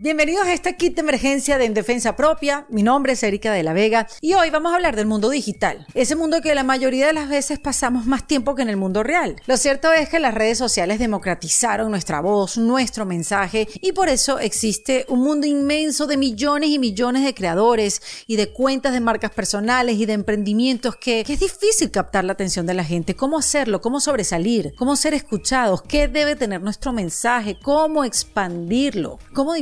Bienvenidos a este kit de emergencia de En Defensa Propia. Mi nombre es Erika de la Vega y hoy vamos a hablar del mundo digital. Ese mundo que la mayoría de las veces pasamos más tiempo que en el mundo real. Lo cierto es que las redes sociales democratizaron nuestra voz, nuestro mensaje y por eso existe un mundo inmenso de millones y millones de creadores y de cuentas de marcas personales y de emprendimientos que, que es difícil captar la atención de la gente. ¿Cómo hacerlo? ¿Cómo sobresalir? ¿Cómo ser escuchados? ¿Qué debe tener nuestro mensaje? ¿Cómo expandirlo? ¿Cómo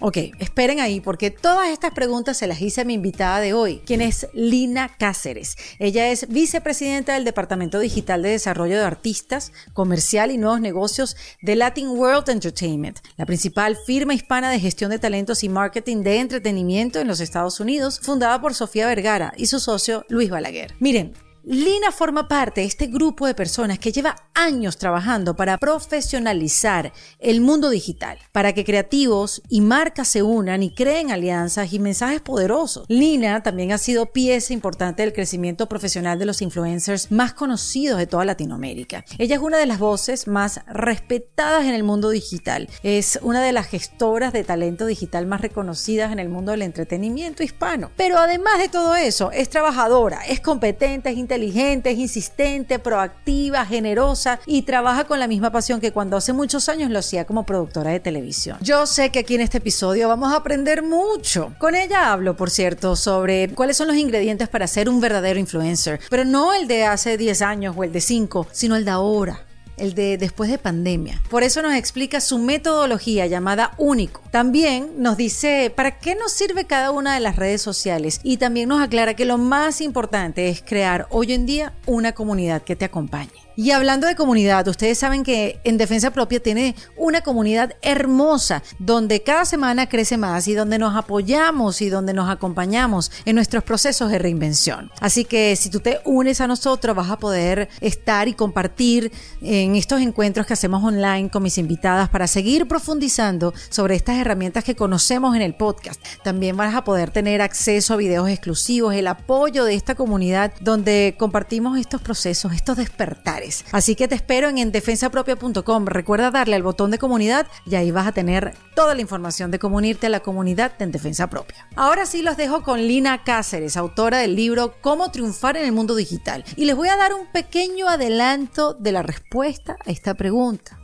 Ok, esperen ahí porque todas estas preguntas se las hice a mi invitada de hoy, quien es Lina Cáceres. Ella es vicepresidenta del Departamento Digital de Desarrollo de Artistas, Comercial y Nuevos Negocios de Latin World Entertainment, la principal firma hispana de gestión de talentos y marketing de entretenimiento en los Estados Unidos, fundada por Sofía Vergara y su socio Luis Balaguer. Miren, Lina forma parte de este grupo de personas que lleva años trabajando para profesionalizar el mundo digital, para que creativos y marcas se unan y creen alianzas y mensajes poderosos. Lina también ha sido pieza importante del crecimiento profesional de los influencers más conocidos de toda Latinoamérica. Ella es una de las voces más respetadas en el mundo digital. Es una de las gestoras de talento digital más reconocidas en el mundo del entretenimiento hispano. Pero además de todo eso, es trabajadora, es competente, es inteligente inteligente, es insistente, proactiva, generosa y trabaja con la misma pasión que cuando hace muchos años lo hacía como productora de televisión. Yo sé que aquí en este episodio vamos a aprender mucho. Con ella hablo, por cierto, sobre cuáles son los ingredientes para ser un verdadero influencer, pero no el de hace 10 años o el de 5, sino el de ahora el de después de pandemia. Por eso nos explica su metodología llamada Único. También nos dice para qué nos sirve cada una de las redes sociales y también nos aclara que lo más importante es crear hoy en día una comunidad que te acompañe. Y hablando de comunidad, ustedes saben que en Defensa Propia tiene una comunidad hermosa donde cada semana crece más y donde nos apoyamos y donde nos acompañamos en nuestros procesos de reinvención. Así que si tú te unes a nosotros vas a poder estar y compartir en estos encuentros que hacemos online con mis invitadas para seguir profundizando sobre estas herramientas que conocemos en el podcast. También vas a poder tener acceso a videos exclusivos, el apoyo de esta comunidad donde compartimos estos procesos, estos despertares Así que te espero en endefensapropia.com. Recuerda darle al botón de comunidad y ahí vas a tener toda la información de cómo unirte a la comunidad de En Defensa Propia. Ahora sí los dejo con Lina Cáceres, autora del libro Cómo triunfar en el mundo digital. Y les voy a dar un pequeño adelanto de la respuesta a esta pregunta.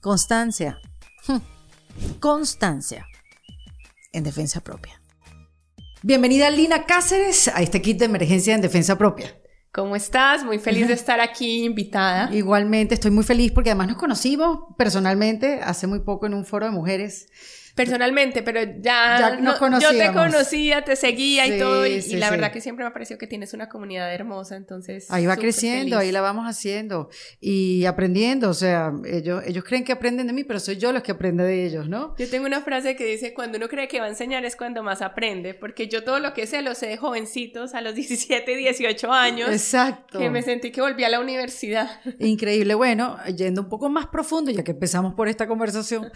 Constancia. Hmm. Constancia. En defensa propia. Bienvenida Lina Cáceres a este kit de emergencia en defensa propia. ¿Cómo estás? Muy feliz de estar aquí invitada. Igualmente, estoy muy feliz porque además nos conocimos personalmente hace muy poco en un foro de mujeres personalmente, pero ya, yo te conocía, te seguía y todo, y, la verdad que siempre me ha parecido que tienes una comunidad hermosa, entonces... Ahí va creciendo, ahí la vamos haciendo y aprendiendo, o sea, ellos, ellos creen que aprenden de mí, pero soy yo los que aprende de ellos, ¿no? Yo tengo una frase que dice, cuando uno cree que va a enseñar es cuando más aprende, porque yo todo lo que sé lo sé de jovencitos a los 17, 18 años. Exacto. Que me sentí que volví a la universidad. Increíble, bueno, yendo un poco más profundo, ya que empezamos por esta conversación,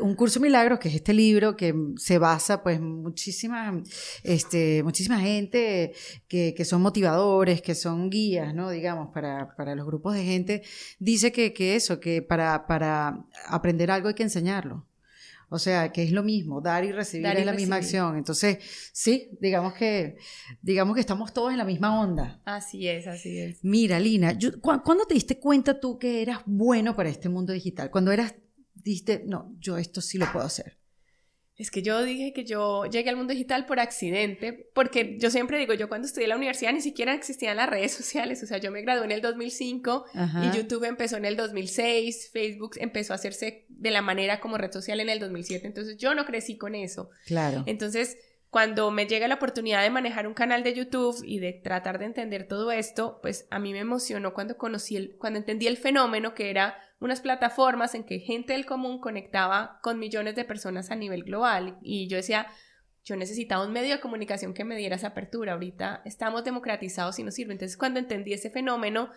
un curso milagros que es este libro que se basa pues muchísima, este, muchísima gente que, que son motivadores, que son guías, ¿no? Digamos, para, para los grupos de gente, dice que, que eso, que para, para aprender algo hay que enseñarlo. O sea, que es lo mismo, dar y recibir es la misma acción. Entonces, sí, digamos que, digamos que estamos todos en la misma onda. Así es, así es. Mira, Lina, ¿cuándo te diste cuenta tú que eras bueno para este mundo digital? Cuando eras, dijiste, no, yo esto sí lo puedo hacer. Es que yo dije que yo llegué al mundo digital por accidente, porque yo siempre digo, yo cuando estudié en la universidad ni siquiera existían las redes sociales, o sea, yo me gradué en el 2005 y YouTube empezó en el 2006, Facebook empezó a hacerse de la manera como red social en el 2007, entonces yo no crecí con eso. Claro. Entonces, cuando me llega la oportunidad de manejar un canal de YouTube y de tratar de entender todo esto, pues a mí me emocionó cuando conocí el, cuando entendí el fenómeno que era unas plataformas en que gente del común conectaba con millones de personas a nivel global. Y yo decía, yo necesitaba un medio de comunicación que me diera esa apertura. Ahorita estamos democratizados y nos sirve. Entonces, cuando entendí ese fenómeno,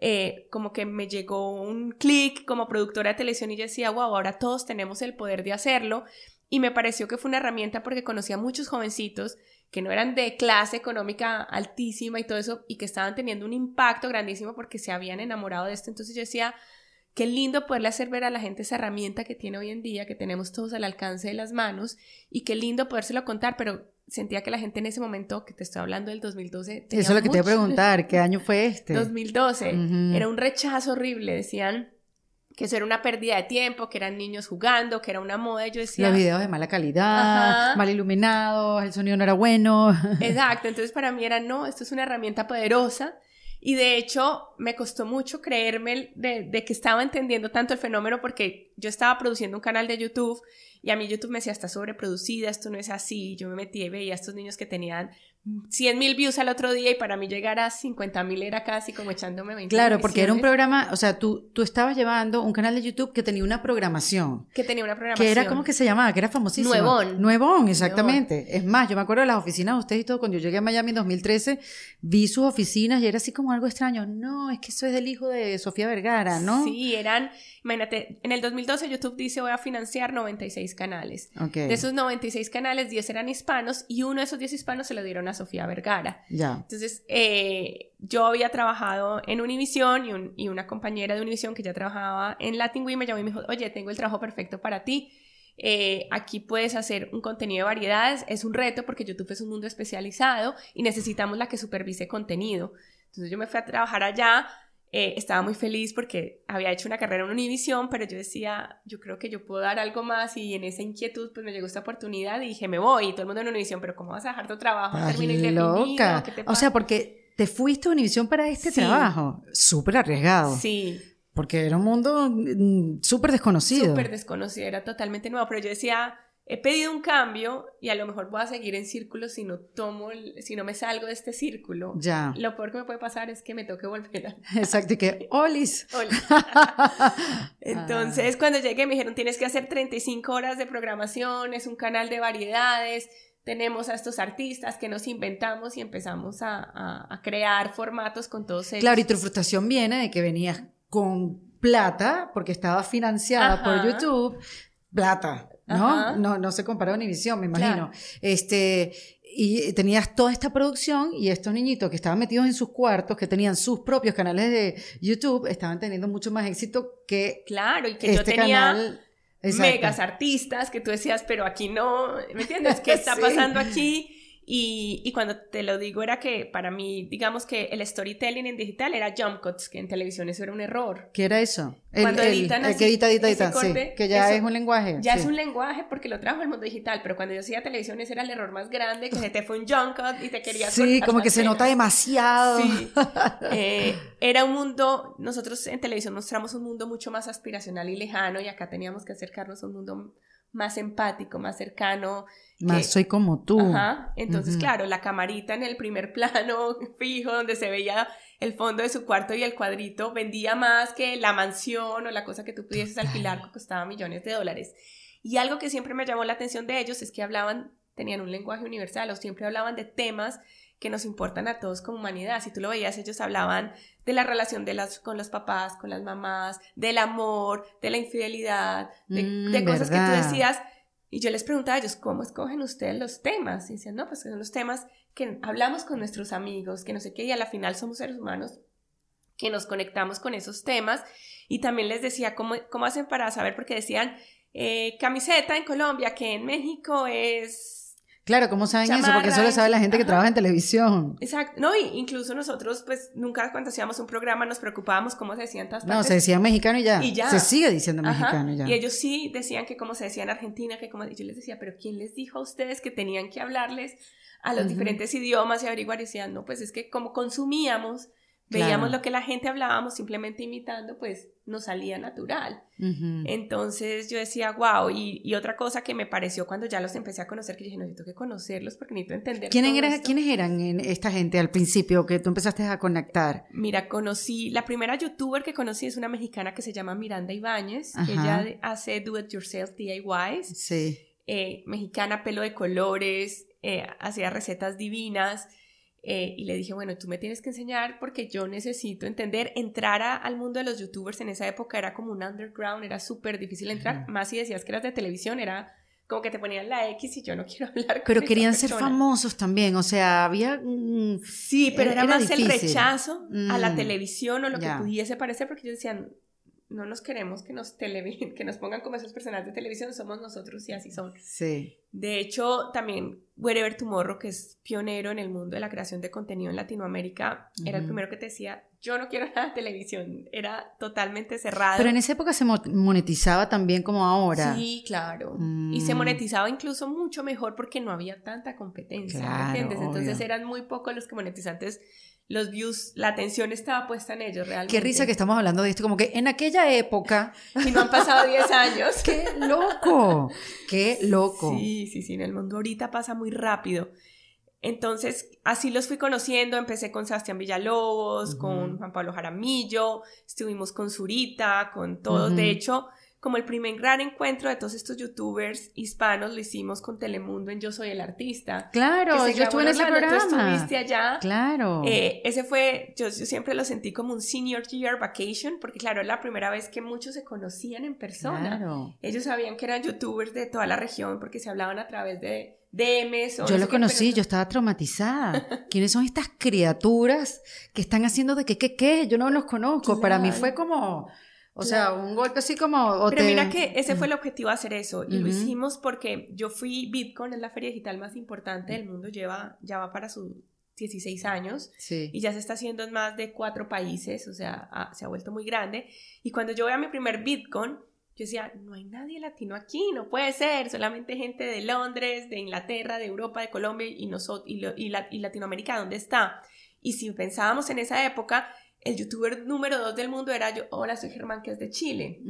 eh, como que me llegó un clic como productora de televisión y yo decía, wow, ahora todos tenemos el poder de hacerlo. Y me pareció que fue una herramienta porque conocía a muchos jovencitos que no eran de clase económica altísima y todo eso y que estaban teniendo un impacto grandísimo porque se habían enamorado de esto. Entonces yo decía, qué lindo poderle hacer ver a la gente esa herramienta que tiene hoy en día, que tenemos todos al alcance de las manos, y qué lindo podérselo contar, pero sentía que la gente en ese momento, que te estoy hablando del 2012... Eso es lo que te iba a preguntar, ¿qué año fue este? 2012. Era un rechazo horrible, decían que eso era una pérdida de tiempo, que eran niños jugando, que era una moda, y yo decía... Los videos de mala calidad, mal iluminados, el sonido no era bueno. Exacto, entonces para mí era, no, esto es una herramienta poderosa, y de hecho, me costó mucho creerme de, que estaba entendiendo tanto el fenómeno porque yo estaba produciendo un canal de YouTube y a mí YouTube me decía, está sobreproducida, esto no es así. Yo me metí y veía a estos niños que tenían 100 mil views al otro día y para mí llegar a 50 mil era casi como echándome 20 Claro, porque era un programa, o sea, tú, tú estabas llevando un canal de YouTube que tenía una programación. Que tenía una programación. Que era, ¿cómo que se llamaba? Que era famosísimo. Nuevón. Nuevón, exactamente. Es más, yo me acuerdo de las oficinas de ustedes y todo, cuando yo llegué a Miami en 2013, vi sus oficinas y era así como algo extraño. No, es que eso es del hijo de Sofía Vergara, ¿no? Sí, eran, imagínate, en el 2012 YouTube dice voy a financiar 96 canales. De esos 96 canales, 10 eran hispanos y uno de esos 10 hispanos se lo dieron a Sofía Vergara. Ya. Entonces, eh, yo había trabajado en Univision y, una compañera de Univision que ya trabajaba en Latin me llamó y me dijo, oye, tengo el trabajo perfecto para ti. Eh, aquí puedes hacer un contenido de variedades. Es un reto porque YouTube es un mundo especializado y necesitamos la que supervise contenido. Entonces yo me fui a trabajar allá eh, estaba muy feliz porque había hecho una carrera en Univision, pero yo decía, yo creo que yo puedo dar algo más y en esa inquietud pues me llegó esta oportunidad y dije, me voy y todo el mundo en Univision, pero ¿cómo vas a dejar tu trabajo? loca. o sea, porque te fuiste a Univision para este trabajo, súper arriesgado. Sí. Porque era un mundo mm, súper desconocido. Súper desconocido, era totalmente nuevo, pero yo decía, he pedido un cambio y a lo mejor voy a seguir en círculo si no tomo, si no me salgo de este círculo. Ya. Lo peor que me puede pasar es que me toque volver a... Exacto, y que, olis. Entonces, cuando llegué me dijeron, tienes que hacer 35 horas de programación, es un canal de variedades, tenemos a estos artistas que nos inventamos y empezamos a, crear formatos con todos ellos. Claro, y tu frustración viene de que venías con plata, porque estaba financiada por YouTube, plata ¿no? No, no se compara a Univision, me imagino. Este, y tenías toda esta producción y estos niñitos que estaban metidos en sus cuartos, que tenían sus propios canales de YouTube, estaban teniendo mucho más éxito que Claro, y que yo este tenía megas artistas que tú decías, pero aquí no, ¿me entiendes? ¿Qué está pasando aquí? Y, cuando te lo digo era que para mí, digamos que el storytelling en digital era jump cuts, que en televisión eso era un error. ¿Qué era eso? El, cuando editan el, que edita, edita, edita, sí, que ya es un lenguaje. Ya es un lenguaje porque lo trajo el mundo digital, pero cuando yo hacía televisión ese era el error más grande, que se te fue un jump cut y te querías Sí, como que se nota demasiado. Sí. Eh, era un mundo, nosotros en televisión mostramos un mundo mucho más aspiracional y lejano y acá teníamos que acercarnos a un mundo más empático, más cercano. Más soy como tú. Ajá. Entonces, claro, la camarita en el primer plano fijo, donde se veía el fondo de su cuarto y el cuadrito, vendía más que la mansión o la cosa que tú pudieses alquilar que costaba millones de dólares. Y algo que siempre me llamó la atención de ellos es que hablaban, tenían un lenguaje universal o siempre hablaban de temas que nos importan a todos como humanidad. Si tú lo veías, ellos hablaban de la relación de las, con los papás, con las mamás, del amor, de la infidelidad, de, mm, cosas que tú decías. Y yo les preguntaba a ellos, ¿cómo escogen ustedes los temas? Y decían, no, pues son los temas que hablamos con nuestros amigos, que no sé qué, y a la final somos seres humanos que nos conectamos con esos temas. Y también les decía, ¿cómo, cómo hacen para saber? Porque decían, eh, camiseta en Colombia, que en México es Claro, ¿cómo saben eso? Porque eso lo sabe la gente que trabaja en televisión. Exacto. No, y incluso nosotros, pues, nunca cuando hacíamos un programa nos preocupábamos cómo se decían todas partes. No, se decía mexicano y ya. Y ya. Se sigue diciendo mexicano y ya. Y ellos sí decían que como se decía en Argentina, que como... yo les decía, pero ¿quién les dijo a ustedes que tenían que hablarles a los diferentes idiomas y averiguar? Y decían, no, pues es que como consumíamos Veíamos lo que la gente hablábamos simplemente imitando, pues nos salía natural. Entonces yo decía, wow, y, otra cosa que me pareció cuando ya los empecé a conocer, que dije, no, necesito que conocerlos porque necesito entender. ¿Quiénes, eran, ¿Quiénes eran esta gente al principio que tú empezaste a conectar? Mira, conocí, la primera youtuber que conocí es una mexicana que se llama Miranda Ibáñez, que ella hace do it yourself DIYs. Sí. Eh, mexicana, pelo de colores, eh, hacía recetas divinas. Eh, y le dije, bueno, tú me tienes que enseñar porque yo necesito entender, entrar al mundo de los youtubers en esa época era como un underground, era súper difícil entrar, más si decías que eras de televisión, era como que te ponían la X y yo no quiero hablar con Pero querían ser famosos también, o sea, había... sí, pero era, más el rechazo a la mm, televisión o lo que pudiese parecer porque ellos decían, no nos queremos que nos, tele, que nos pongan como esos personajes de televisión, somos nosotros y así son. Sí. De hecho, también Wherever Tomorrow, que es pionero en el mundo de la creación de contenido en Latinoamérica, era el primero que te decía, yo no quiero nada de televisión, era totalmente cerrado. Pero en esa época se monetizaba también como ahora. Sí, claro. Y se mm. monetizaba incluso mucho mejor porque no había tanta competencia, claro, ¿entiendes? Entonces eran muy pocos los que monetizantes los views, la atención estaba puesta en ellos realmente. Qué risa que estamos hablando de esto, como que en aquella época... Y no han pasado 10 años. ¡Qué loco! ¡Qué loco! Sí, sí, sí, en el mundo ahorita pasa muy rápido. Entonces, así los fui conociendo, empecé con Sebastián Villalobos, con Juan Pablo Jaramillo, estuvimos con Zurita, con todos, de hecho como el primer gran encuentro de todos estos youtubers hispanos lo hicimos con Telemundo en Yo Soy el Artista. Claro, yo estuve en ese programa. Tú estuviste allá. Claro. Eh, ese fue, yo, siempre lo sentí como un senior year vacation, porque claro, era la primera vez que muchos se conocían en persona. Claro. Ellos sabían que eran youtubers de toda la región porque se hablaban a través de DMs. yo lo conocí, yo estaba traumatizada. ¿Quiénes son estas criaturas que están haciendo de qué, qué, qué? Yo no los conozco. Para mí fue como o sea, un golpe así como... Pero mira que ese fue el objetivo, hacer eso. Y lo hicimos porque yo fui, Bitcoin es la feria digital más importante del mundo, lleva, ya va para sus 16 años. Sí. Y ya se está haciendo en más de cuatro países, o sea, se ha vuelto muy grande. Y cuando yo voy a mi primer Bitcoin, yo decía, no hay nadie latino aquí, no puede ser, solamente gente de Londres, de Inglaterra, de Europa, de Colombia y, nosotros, y, y, y Latinoamérica, ¿dónde está? Y si pensábamos en esa época, el youtuber número dos del mundo era yo, hola, soy Germán, que es de Chile.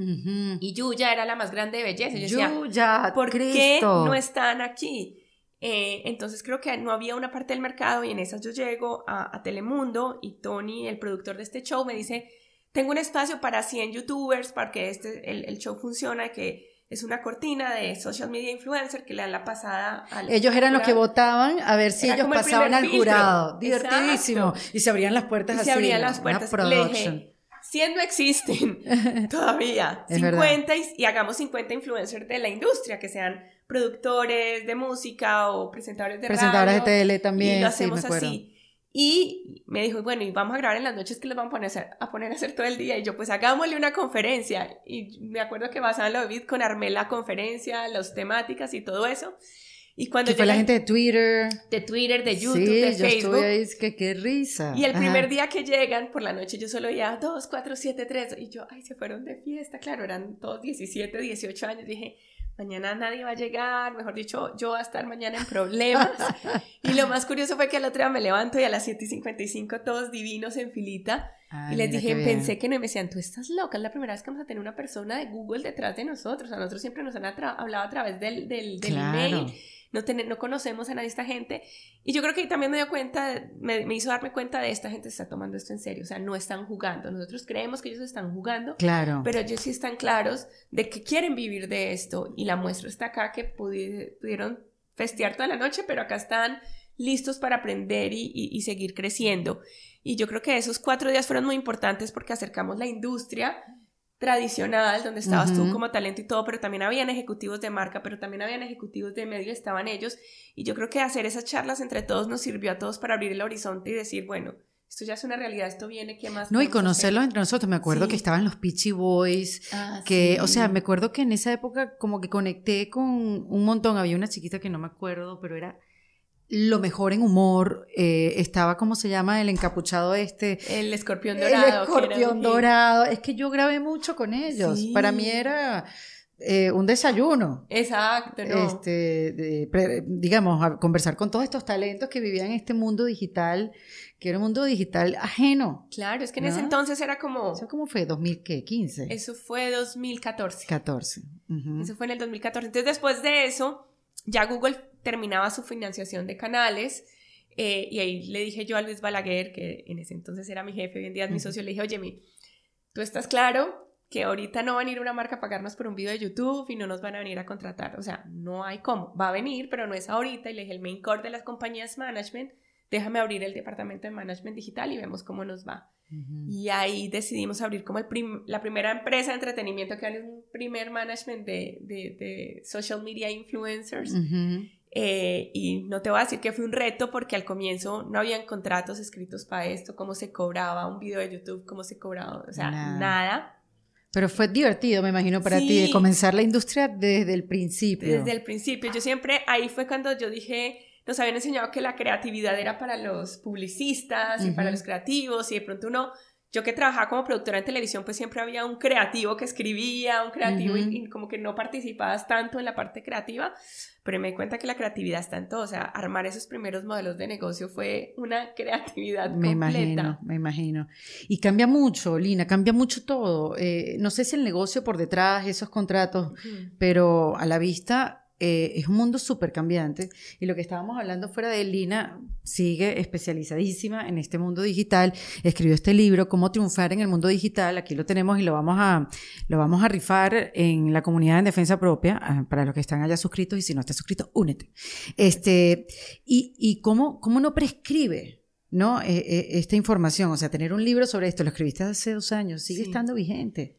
Y Yuya era la más grande de belleza. Yo decía, Yuya, ¿por qué no están aquí? Eh, entonces creo que no había una parte del mercado y en esas yo llego a, Telemundo y Tony, el productor de este show, me dice, tengo un espacio para 100 youtubers para que este, el, el show funcione, que es una cortina de social media influencer que le dan la pasada al Ellos eran los que votaban a ver si ellos pasaban al jurado. Divertidísimo. Y se abrían las puertas y así. Se abrían las puertas. Le dije, 100 no existen todavía. 50 y, hagamos 50 influencers de la industria, que sean productores de música o presentadores de Presentadores de tele también. Y lo hacemos así. Y me dijo, bueno, y vamos a grabar en las noches que les vamos a poner a hacer, a poner a hacer todo el día. Y yo, pues hagámosle una conferencia. Y me acuerdo que basada en lo de Bitcoin armé la conferencia, las temáticas y todo eso. Y cuando fue la gente de Twitter. De Twitter, de YouTube, de Facebook. Ahí, es que qué risa. Y el primer día que llegan, por la noche yo solo oía 2, 4, 7, 3. Y yo, ay, se fueron de fiesta. Claro, eran todos 17, 18 años. Dije, mañana nadie va a llegar, mejor dicho, yo voy a estar mañana en problemas. y lo más curioso fue que al otro día me levanto y a las 7 y 55 todos divinos en filita. Y les dije, pensé que no, y me decían, tú estás loca, es la primera vez que vamos a tener una persona de Google detrás de nosotros. A nosotros siempre nos han hablado a través del, del, del email no, no conocemos a nadie esta gente. Y yo creo que también me dio cuenta, me, me, hizo darme cuenta de esta gente está tomando esto en serio, o sea, no están jugando. Nosotros creemos que ellos están jugando, claro. pero ellos sí están claros de que quieren vivir de esto. Y la muestra está acá que pudieron festear toda la noche, pero acá están listos para aprender y, y, seguir creciendo. Y yo creo que esos cuatro días fueron muy importantes porque acercamos la industria tradicional, donde estabas tú como talento y todo, pero también habían ejecutivos de marca, pero también habían ejecutivos de medio, estaban ellos, y yo creo que hacer esas charlas entre todos nos sirvió a todos para abrir el horizonte y decir, bueno, esto ya es una realidad, esto viene, ¿qué más? No, y conocerlo entre nosotros, me acuerdo que estaban los Peachy Boys, ah, que, o sea, me acuerdo que en esa época como que conecté con un montón, había una chiquita que no me acuerdo, pero era lo mejor en humor. Eh, estaba, ¿cómo se llama? El encapuchado este. El escorpión dorado. El escorpión dorado. Es que yo grabé mucho con ellos. Para mí era eh, un desayuno. Exacto, ¿no? Este, digamos, a conversar con todos estos talentos que vivían en este mundo digital, que era un mundo digital ajeno. Claro, es que en ese entonces era como... ¿Eso cómo fue? ¿2015? Eso fue 2014. 14. Eso fue en el 2014. Entonces, después de eso, ya Google terminaba su financiación de canales eh, y ahí le dije yo a Luis Balaguer, que en ese entonces era mi jefe, hoy en día es mi socio, le dije, oye, mi, tú estás claro que ahorita no va a venir una marca a pagarnos por un video de YouTube y no nos van a venir a contratar, o sea, no hay cómo, va a venir, pero no es ahorita, y le dije, el main core de las compañías management, déjame abrir el departamento de management digital y vemos cómo nos va. Y ahí decidimos abrir como el la primera empresa de entretenimiento que era un primer management de, de, social media influencers. Eh, y no te voy a decir que fue un reto porque al comienzo no habían contratos escritos para esto, cómo se cobraba un video de YouTube, cómo se cobraba, o sea, nada. Pero fue divertido, me imagino, para ti, de comenzar la industria desde el principio. Desde el principio. Yo siempre, ahí fue cuando yo dije, nos habían enseñado que la creatividad era para los publicistas y para los creativos y de pronto uno yo que trabajaba como productora en televisión, pues siempre había un creativo que escribía, un creativo y, como que no participabas tanto en la parte creativa, pero me di cuenta que la creatividad está en todo, o sea, armar esos primeros modelos de negocio fue una creatividad me Imagino, me imagino. Y cambia mucho, Lina, cambia mucho todo. Eh, no sé si el negocio por detrás, esos contratos, pero a la vista eh, es un mundo súper cambiante y lo que estábamos hablando fuera de Lina sigue especializadísima en este mundo digital, escribió este libro, Cómo triunfar en el mundo digital, aquí lo tenemos y lo vamos a, lo vamos a rifar en la comunidad en defensa propia, ah, para los que están allá suscritos y si no estás suscrito, únete. Este, y, y cómo, cómo no prescribe, ¿no? Eh, eh, esta información, o sea, tener un libro sobre esto, lo escribiste hace dos años, sigue estando vigente.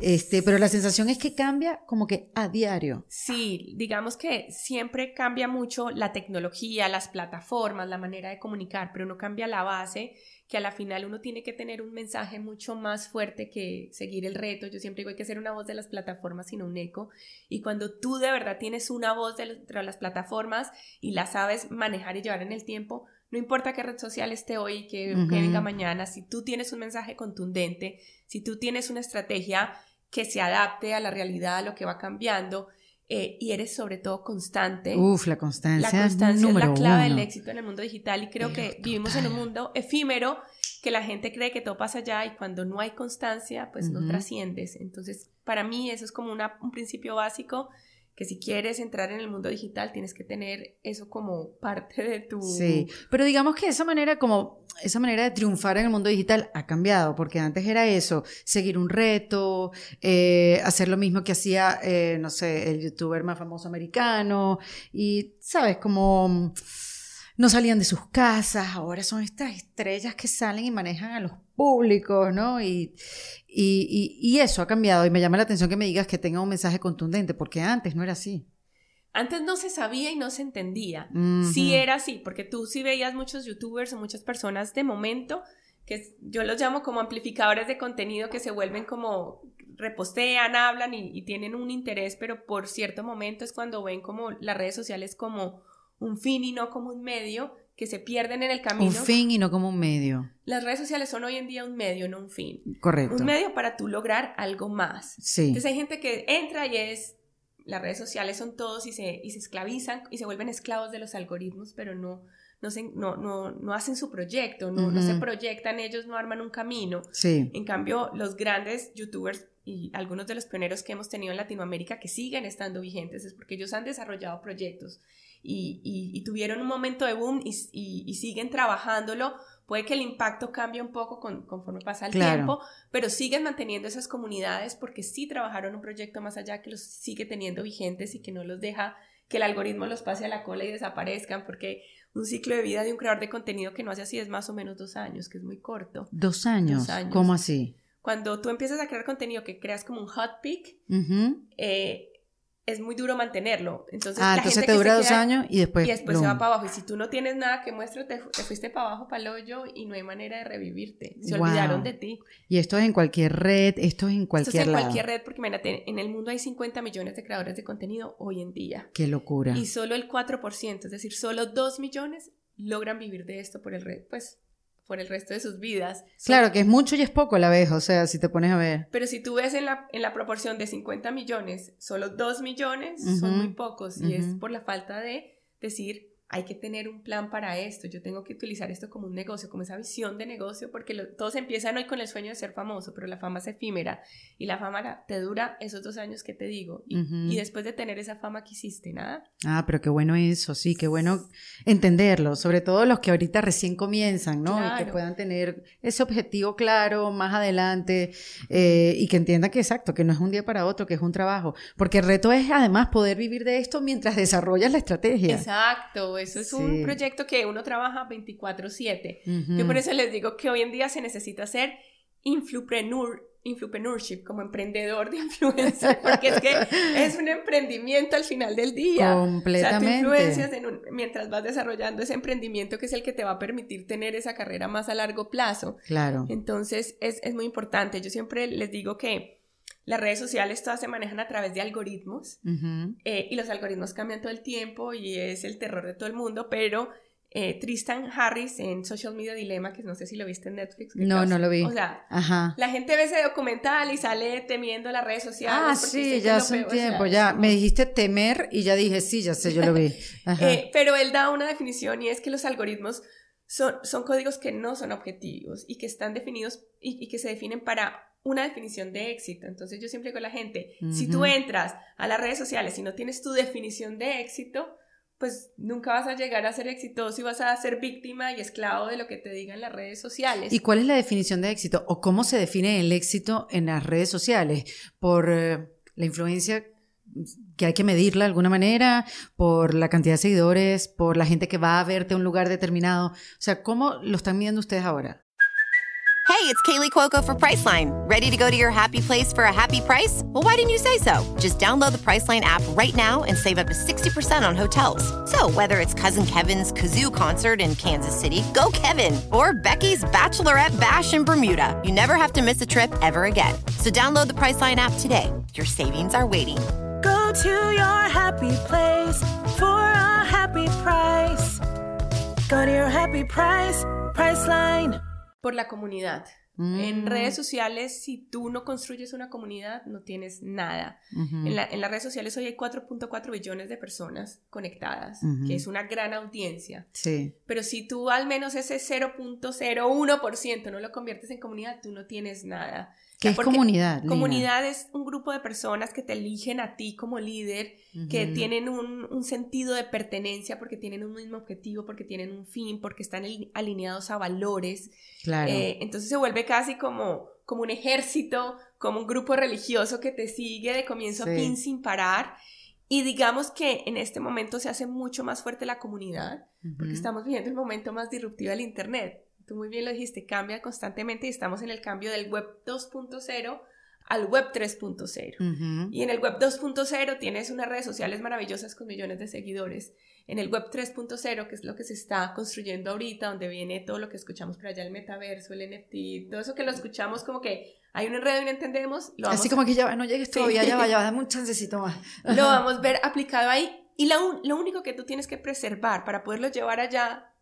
Este, pero la sensación es que cambia como que a diario. Sí, digamos que siempre cambia mucho la tecnología, las plataformas, la manera de comunicar, pero no cambia la base, que a la final uno tiene que tener un mensaje mucho más fuerte que seguir el reto. Yo siempre digo, hay que ser una voz de las plataformas, sino un eco. Y cuando tú de verdad tienes una voz de las plataformas y la sabes manejar y llevar en el tiempo, no importa qué red social esté hoy, que, venga mañana, si tú tienes un mensaje contundente, si tú tienes una estrategia que se adapte a la realidad, a lo que va cambiando, eh, y eres sobre todo constante. Uf, la constancia. La constancia es, la clave del éxito en el mundo digital y creo que vivimos en un mundo efímero que la gente cree que todo pasa allá y cuando no hay constancia, pues no trasciendes. Entonces, para mí eso es como una, un principio básico que si quieres entrar en el mundo digital tienes que tener eso como parte de tu... Sí, pero digamos que esa manera como, esa manera de triunfar en el mundo digital ha cambiado, porque antes era eso, seguir un reto, eh, hacer lo mismo que hacía, eh, no sé, el youtuber más famoso americano, y, ¿sabes? Como no salían de sus casas, ahora son estas estrellas que salen y manejan a los públicos, ¿no? Y, y, eso ha cambiado y me llama la atención que me digas que tenga un mensaje contundente, porque antes no era así. Antes no se sabía y no se entendía. Sí era así, porque tú sí veías muchos youtubers o muchas personas de momento que yo los llamo como amplificadores de contenido que se vuelven como repostean, hablan y, y tienen un interés, pero por cierto momento es cuando ven como las redes sociales como un fin y no como un medio que se pierden en el camino. Un fin y no como un medio. Las redes sociales son hoy en día un medio, no un fin. Correcto. Un medio para tú lograr algo más. Sí. Entonces hay gente que entra y es, las redes sociales son todos y se, y se esclavizan y se vuelven esclavos de los algoritmos, pero no, no, se, no, no, no hacen su proyecto, no, no se proyectan ellos, no arman un camino. Sí. En cambio, los grandes youtubers y algunos de los pioneros que hemos tenido en Latinoamérica que siguen estando vigentes es porque ellos han desarrollado proyectos y, tuvieron un momento de boom y, siguen trabajándolo. Puede que el impacto cambie un poco conforme pasa el tiempo, pero siguen manteniendo esas comunidades porque sí trabajaron un proyecto más allá que los sigue teniendo vigentes y que no los deja que el algoritmo los pase a la cola y desaparezcan, porque un ciclo de vida de un creador de contenido que no hace así es más o menos dos años, que es muy corto. ¿Dos años? ¿Cómo así? Cuando tú empiezas a crear contenido que creas como un hot pick, es muy duro mantenerlo. Entonces, ah, entonces te dura dos años y después. Y después se va para abajo. Y si tú no tienes nada que muestre, te, fuiste para abajo, para el hoyo y no hay manera de revivirte. Se olvidaron de ti. Y esto es en cualquier red, esto es en cualquier Esto es en cualquier red, porque imagínate, en el mundo hay 50 millones de creadores de contenido hoy en día. Qué locura. Y solo el 4%, es decir, solo 2 millones logran vivir de esto por el red. Pues por el resto de sus vidas. Claro, que es mucho y es poco a la vez, o sea, si te pones a ver. Pero si tú ves en la, en la proporción de 50 millones, solo 2 millones son muy pocos y es por la falta de decir, hay que tener un plan para esto, yo tengo que utilizar esto como un negocio, como esa visión de negocio, porque todos empiezan hoy con el sueño de ser famoso, pero la fama es efímera y la fama te dura esos dos años que te digo. Y, después de tener esa fama, ¿qué hiciste? Nada. Ah, pero qué bueno eso, sí, qué bueno entenderlo, sobre todo los que ahorita recién comienzan, ¿no? Y que puedan tener ese objetivo claro más adelante eh, y que entiendan que exacto, que no es un día para otro, que es un trabajo, porque el reto es además poder vivir de esto mientras desarrollas la estrategia. Exacto eso es un proyecto que uno trabaja 24/7. Yo por eso les digo que hoy en día se necesita ser influpreneur, influpreneurship, como emprendedor de influencia, porque es que es un emprendimiento al final del día. Completamente. O sea, influencias mientras vas desarrollando ese emprendimiento que es el que te va a permitir tener esa carrera más a largo plazo. Claro. Entonces, es, es muy importante. Yo siempre les digo que las redes sociales todas se manejan a través de algoritmos eh, y los algoritmos cambian todo el tiempo y es el terror de todo el mundo, pero eh, Tristan Harris en Social Media Dilemma, que no sé si lo viste en Netflix. No, no lo vi. O sea, la gente ve ese documental y sale temiendo las redes sociales. Ah, sí, ya hace un tiempo, ya me dijiste temer y ya dije, sí, ya sé, yo lo vi. Eh, pero él da una definición y es que los algoritmos son, son códigos que no son objetivos y que están definidos y que se definen para una definición de éxito. Entonces yo siempre digo a la gente, si tú entras a las redes sociales y no tienes tu definición de éxito, pues nunca vas a llegar a ser exitoso y vas a ser víctima y esclavo de lo que te digan las redes sociales. ¿Y cuál es la definición de éxito o cómo se define el éxito en las redes sociales? ¿Por eh, la influencia que hay que medirla de alguna manera, por la cantidad de seguidores, por la gente que va a verte a un lugar determinado? O sea, ¿cómo lo están midiendo ustedes ahora? Hey, it's Kaylee Cuoco for Priceline. Ready to go to your happy place for a happy price? Well, why didn't you say so? Just download the Priceline app right now and save up to 60% on hotels. So, whether it's Cousin Kevin's Kazoo concert in Kansas City, go Kevin, or Becky's Bachelorette Bash in Bermuda, you never have to miss a trip ever again. So, download the Priceline app today. Your savings are waiting. Go to your happy place for a happy price. Go to your happy price, Priceline. por la comunidad. En mm. redes sociales, si tú no construyes una comunidad, no tienes nada. en, las redes sociales hoy hay 4.4 billones de personas conectadas, que es una gran audiencia. Sí. Pero si tú al menos ese 0.01% no lo conviertes en comunidad, tú no tienes nada. ¿Qué es comunidad? Comunidad es un grupo de personas que te eligen a ti como líder, que tienen un, un, sentido de pertenencia porque tienen un mismo objetivo, porque tienen un fin, porque están alineados a valores. Claro. Eh, entonces se vuelve casi como, como un ejército, como un grupo religioso que te sigue de comienzo a fin sin parar. Y digamos que en este momento se hace mucho más fuerte la comunidad, porque estamos viviendo el momento más disruptivo del Internet. Tú muy bien lo dijiste, cambia constantemente y estamos en el cambio del web 2.0 al web 3.0. Y en el web 2.0 tienes unas redes sociales maravillosas con millones de seguidores. En el web 3.0, que es lo que se está construyendo ahorita, donde viene todo lo que escuchamos por allá, el metaverso, el NFT, todo eso que lo escuchamos como que hay un enredo y no entendemos. Lo Así como que ya no llegues todavía, ya va, ya va, dame un chancecito más. lo vamos a ver aplicado ahí. Y lo, lo único que tú tienes que preservar para poderlo llevar allá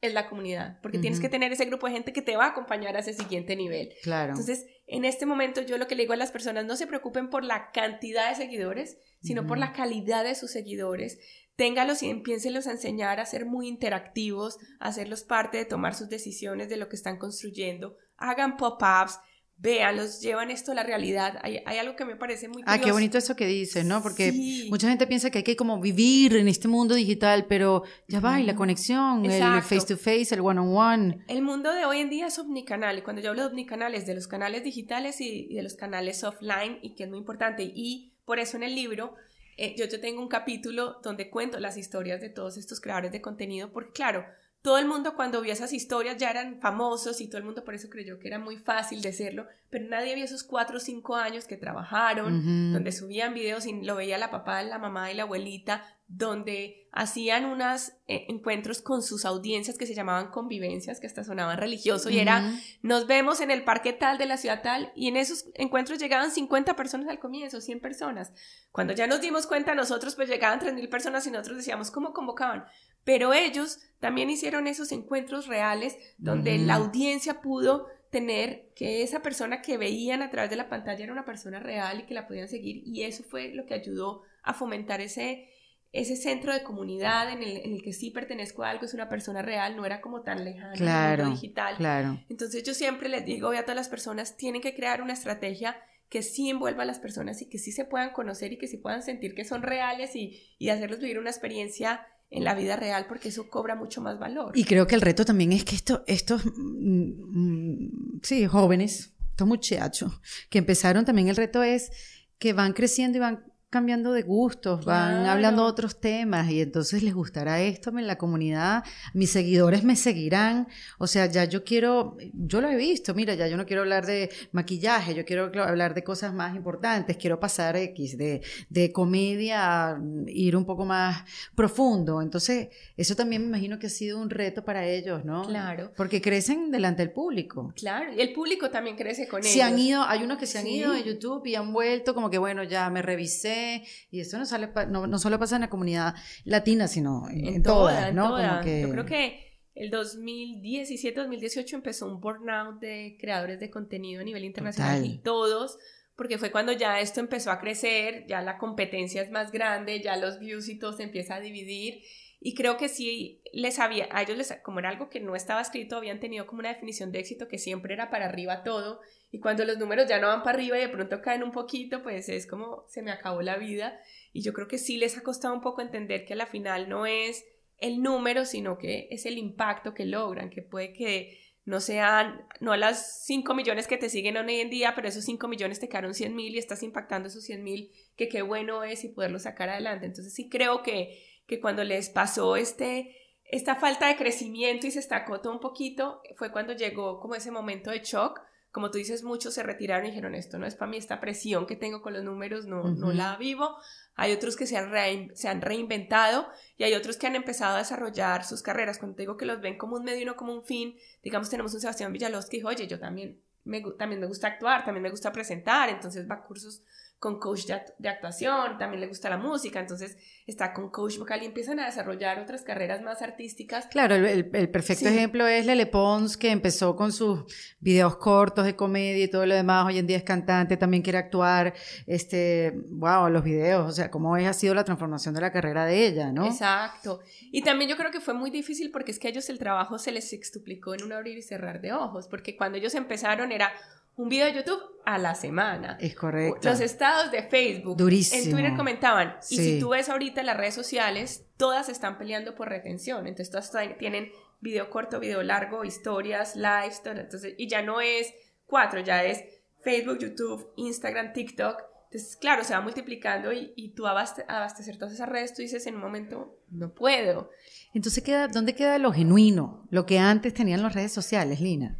es la comunidad, porque tienes que tener ese grupo de gente que te va a acompañar a ese siguiente nivel. Claro. Entonces, en este momento yo lo que le digo a las personas, no se preocupen por la cantidad de seguidores, sino por la calidad de sus seguidores. Téngalos y empiénselos a enseñar a ser muy interactivos, a hacerlos parte de tomar sus decisiones de lo que están construyendo. Hagan pop-ups, los llevan esto a la realidad. Hay, algo que me parece muy curioso. Ah, qué bonito eso que dices, ¿no? Porque mucha gente piensa que hay que como vivir en este mundo digital, pero ya va, y la conexión, el face to face, el one on one. El mundo de hoy en día es omnicanal, y cuando yo hablo de omnicanal es de los canales digitales y, de los canales offline, y que es muy importante. Y por eso en el libro eh, yo, yo tengo un capítulo donde cuento las historias de todos estos creadores de contenido, porque claro, todo el mundo cuando vio esas historias ya eran famosos y todo el mundo por eso creyó que era muy fácil de hacerlo, pero nadie vio esos cuatro o cinco años que trabajaron, donde subían videos y lo veía la papá, la mamá y la abuelita, donde hacían unos eh, encuentros con sus audiencias que se llamaban convivencias, que hasta sonaban religioso, y era, nos vemos en el parque tal de la ciudad tal, y en esos encuentros llegaban 50 personas al comienzo, 100 personas. Cuando ya nos dimos cuenta nosotros, pues llegaban 3.000 personas y nosotros decíamos, ¿cómo convocaban? pero ellos también hicieron esos encuentros reales donde la audiencia pudo tener que esa persona que veían a través de la pantalla era una persona real y que la podían seguir y eso fue lo que ayudó a fomentar ese, ese centro de comunidad en el, en el que sí pertenezco a algo, es una persona real, no era como tan lejana claro, digital. Claro. Entonces yo siempre les digo a todas las personas, tienen que crear una estrategia que sí envuelva a las personas y que sí se puedan conocer y que sí puedan sentir que son reales y, y hacerlos vivir una experiencia en la vida real porque eso cobra mucho más valor. Y creo que el reto también es que esto, estos, mm, sí, jóvenes, estos muchachos que empezaron también el reto es que van creciendo y van cambiando de gustos, van Claro. hablando de otros temas y entonces les gustará esto en la comunidad, mis seguidores me seguirán, o sea, ya yo quiero, yo lo he visto, mira, ya yo no quiero hablar de maquillaje, yo quiero hablar de cosas más importantes, quiero pasar X, de, de comedia a ir un poco más profundo, entonces eso también me imagino que ha sido un reto para ellos, ¿no? Claro. Porque crecen delante del público. Claro, y el público también crece con Se han ellos. ido, hay unos que se han Sí. ido de YouTube y han vuelto como que bueno, ya me revisé y eso no sale no, no solo pasa en la comunidad latina, sino en, en todas, en ¿no? todas. Como que Yo creo que el 2017-2018 empezó un burnout de creadores de contenido a nivel internacional Total. y todos, porque fue cuando ya esto empezó a crecer, ya la competencia es más grande, ya los views y todo se empieza a dividir. Y creo que sí les había, a ellos les, como era algo que no estaba escrito, habían tenido como una definición de éxito que siempre era para arriba todo. Y cuando los números ya no van para arriba y de pronto caen un poquito, pues es como se me acabó la vida. Y yo creo que sí les ha costado un poco entender que a la final no es el número, sino que es el impacto que logran, que puede que no sean, no a las 5 millones que te siguen hoy en día, pero esos 5 millones te quedaron 100 mil y estás impactando esos 100 mil, que qué bueno es y poderlo sacar adelante. Entonces sí creo que, que cuando les pasó este, esta falta de crecimiento y se estacó todo un poquito, fue cuando llegó como ese momento de shock. Como tú dices, muchos se retiraron y dijeron, esto no es para mí, esta presión que tengo con los números no, no la vivo. Hay otros que se han, rein- se han reinventado y hay otros que han empezado a desarrollar sus carreras. Cuando te digo que los ven como un medio y no como un fin, digamos, tenemos un Sebastián Villalobos que dijo, oye, yo también me, también me gusta actuar, también me gusta presentar, entonces va a cursos con coach de, de actuación, también le gusta la música, entonces está con coach vocal y empiezan a desarrollar otras carreras más artísticas. Claro, el, el- el perfecto Sí. ejemplo es Lele Pons, que empezó con sus videos cortos de comedia y todo lo demás. Hoy en día es cantante, también quiere actuar. Este, wow, los videos, o sea, cómo es, ha sido la transformación de la carrera de ella, ¿no? Exacto. Y también yo creo que fue muy difícil porque es que a ellos el trabajo se les extuplicó en un abrir y cerrar de ojos, porque cuando ellos empezaron era un video de YouTube a la semana. Es correcto. Los estados de Facebook. Durísimo. En Twitter comentaban. Y Sí. si tú ves ahorita las redes sociales, todas están peleando por retención. Entonces todas tienen video corto, video largo, historias, lives, todo. Entonces, y ya no es cuatro, ya es Facebook, YouTube, Instagram, TikTok. Entonces, claro, se va multiplicando y, y tú abaste- abastecer todas esas redes, tú dices en un momento, no puedo. Entonces, queda, ¿dónde queda lo genuino? Lo que antes tenían las redes sociales, Lina.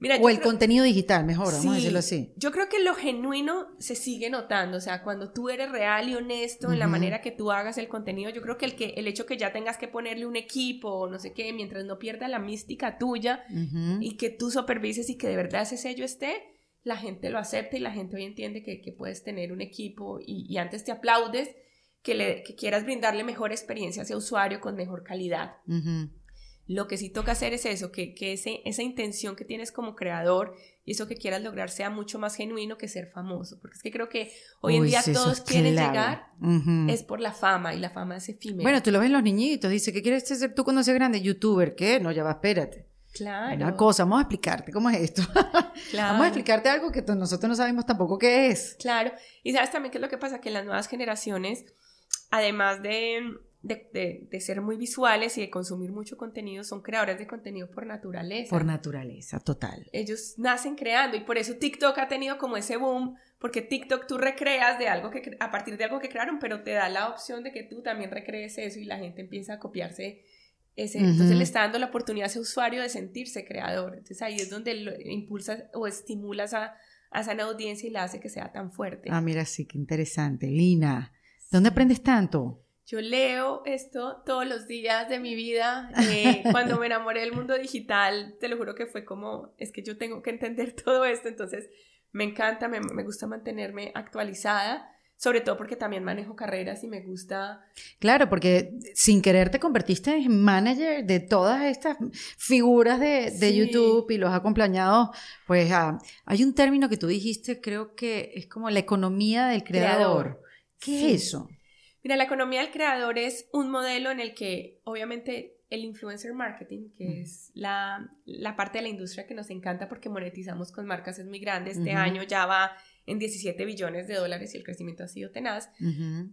Mira, O el creo- contenido digital, mejor, vamos a Sí, decirlo así. Yo creo que lo genuino se sigue notando, o sea, cuando tú eres real y honesto en la manera que tú hagas el contenido, yo creo que el, que el hecho que ya tengas que ponerle un equipo o no sé qué, mientras no pierda la mística tuya y que tú supervises y que de verdad ese sello esté, la gente lo acepta y la gente hoy entiende que, que puedes tener un equipo y, y antes te aplaudes que, le, que quieras brindarle mejor experiencia a ese usuario con mejor calidad. Ujú. Lo que sí toca hacer es eso, que, que ese, esa intención que tienes como creador y eso que quieras lograr sea mucho más genuino que ser famoso. Porque es que creo que hoy en Uy, día todos quieren clave. llegar es por la fama y la fama es efímera. Bueno, tú lo ves en los niñitos, dice, ¿qué quieres ser tú cuando seas grande? ¿Youtuber? ¿Qué? No, ya va, espérate. claro. Una cosa, vamos a explicarte cómo es esto. claro, Vamos a explicarte algo que nosotros no sabemos tampoco qué es. Claro. Y sabes también qué es lo que pasa, que las nuevas generaciones, además de, de, de- de ser muy visuales y de consumir mucho contenido, son creadores de contenido por naturaleza. Por naturaleza, total. ellos nacen creando y por eso TikTok ha tenido como ese boom, porque TikTok tú recreas de algo que a partir de algo que crearon, pero te da la opción de que tú también recrees eso y la gente empieza a copiarse ese, Ujú. entonces le está dando la oportunidad a ese usuario de sentirse creador. Entonces ahí es donde lo impulsas o estimulas a, a esa audiencia y la hace que sea tan fuerte. Ah, mira, sí, qué interesante. Lina, ¿dónde aprendes tanto? Yo leo esto todos los días de mi vida. Eh, cuando me enamoré del mundo digital, te lo juro que fue como, es que yo tengo que entender todo esto, entonces me encanta, me, me gusta mantenerme actualizada, sobre todo porque también manejo carreras y me gusta... Claro, porque sin querer te convertiste en manager de todas estas figuras de, de Sí. YouTube y los ha acompañado. Pues ah, hay un término que tú dijiste, creo que es como la economía del creador. Creador. ¿Qué Sí. es eso? Mira, la economía del creador es un modelo en el que obviamente el influencer marketing, que es la, la parte de la industria que nos encanta porque monetizamos con marcas, es muy grande. Este año ya va en 17 billones de dólares y el crecimiento ha sido tenaz.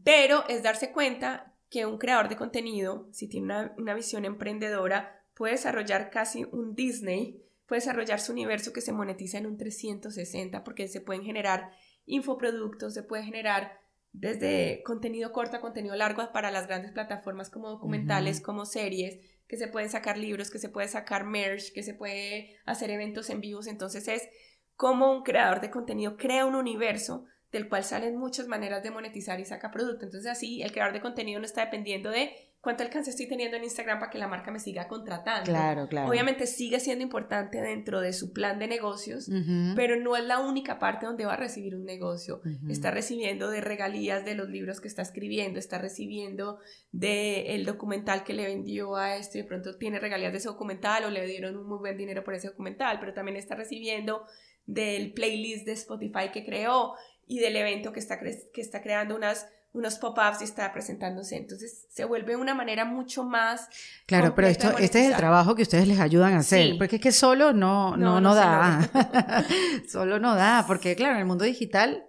Pero es darse cuenta que un creador de contenido, si tiene una, una visión emprendedora, puede desarrollar casi un Disney, puede desarrollar su universo que se monetiza en un 360 porque se pueden generar infoproductos, se puede generar desde contenido corto a contenido largo para las grandes plataformas como documentales, como series, que se pueden sacar libros, que se puede sacar merch, que se puede hacer eventos en vivos. Entonces es como un creador de contenido crea un universo del cual salen muchas maneras de monetizar y saca producto. Entonces así el creador de contenido no está dependiendo de cuánto alcance estoy teniendo en Instagram para que la marca me siga contratando. Claro, claro. Obviamente sigue siendo importante dentro de su plan de negocios, pero no es la única parte donde va a recibir un negocio. Está recibiendo de regalías de los libros que está escribiendo, está recibiendo de el documental que le vendió a este, de pronto tiene regalías de ese documental o le dieron un muy buen dinero por ese documental, pero también está recibiendo del playlist de Spotify que creó y del evento que está, que está creando unas unos pop-ups y está presentándose. Entonces se vuelve una manera mucho más. Claro, pero esto, este es el trabajo que ustedes les ayudan a hacer, porque es que solo no, no, no, da. solo no da, porque claro, en el mundo digital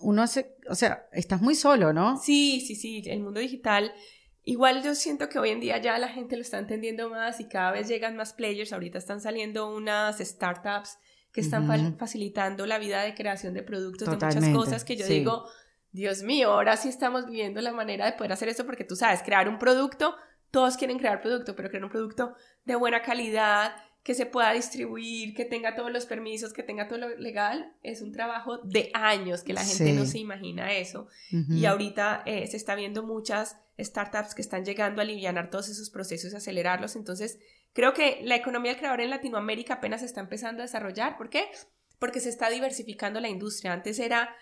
uno hace, o sea, estás muy solo, ¿no? Sí, sí, sí, el mundo digital. Igual yo siento que hoy en día ya la gente lo está entendiendo más y cada vez llegan más players. Ahorita están saliendo unas startups que están facilitando la vida de creación de productos, de muchas cosas que yo digo, Dios mío, ahora sí estamos viviendo la manera de poder hacer eso porque tú sabes, crear un producto, todos quieren crear producto, pero crear un producto de buena calidad, que se pueda distribuir, que tenga todos los permisos, que tenga todo lo legal, es un trabajo de años que la gente no se imagina eso. Y ahorita eh, se está viendo muchas startups que están llegando a aliviar todos esos procesos y acelerarlos. Entonces, creo que la economía del creador en Latinoamérica apenas se está empezando a desarrollar. ¿Por qué? Porque se está diversificando la industria. Antes era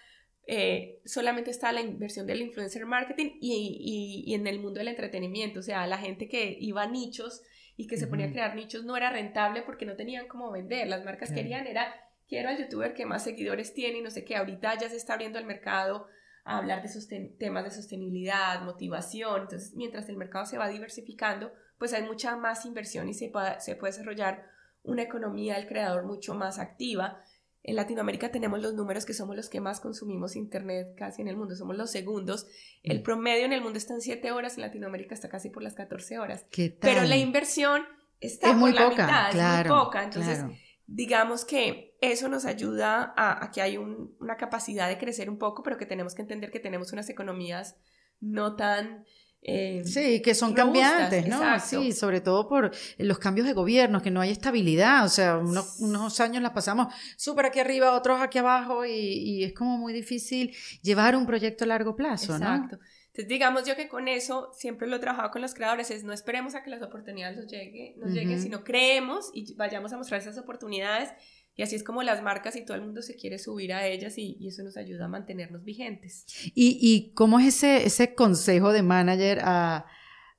eh, solamente está la inversión del influencer marketing y, y, en el mundo del entretenimiento, o sea, la gente que iba a nichos y que se ponía a crear nichos no era rentable porque no tenían cómo vender, las marcas querían era, quiero al youtuber que más seguidores tiene y no sé qué, ahorita ya se está abriendo el mercado a hablar de temas de sostenibilidad, motivación, entonces mientras el mercado se va diversificando, pues hay mucha más inversión y se, se puede desarrollar una economía del creador mucho más activa en Latinoamérica tenemos los números que somos los que más consumimos Internet casi en el mundo, somos los segundos. El mm. promedio en el mundo está en 7 horas, en Latinoamérica está casi por las 14 horas. Pero la inversión está muy por la poca, mitad, claro, es muy poca. Entonces, digamos que eso nos ayuda a, que hay una capacidad de crecer un poco, pero que tenemos que entender que tenemos unas economías no tan eh, sí, que son cambiantes, ¿no? Sí, sobre todo por los cambios de gobierno, que no hay estabilidad, o sea, unos, años las pasamos súper aquí arriba, otros aquí abajo, y, es como muy difícil llevar un proyecto a largo plazo, Exacto. Entonces, digamos yo que con eso siempre lo he trabajado con los creadores, es no esperemos a que las oportunidades nos, llegue, nos lleguen, sino creemos y vayamos a mostrar esas oportunidades y así es como las marcas y todo el mundo se quiere subir a ellas y, eso nos ayuda a mantenernos vigentes. ¿Y, y cómo es ese, ese consejo de manager a,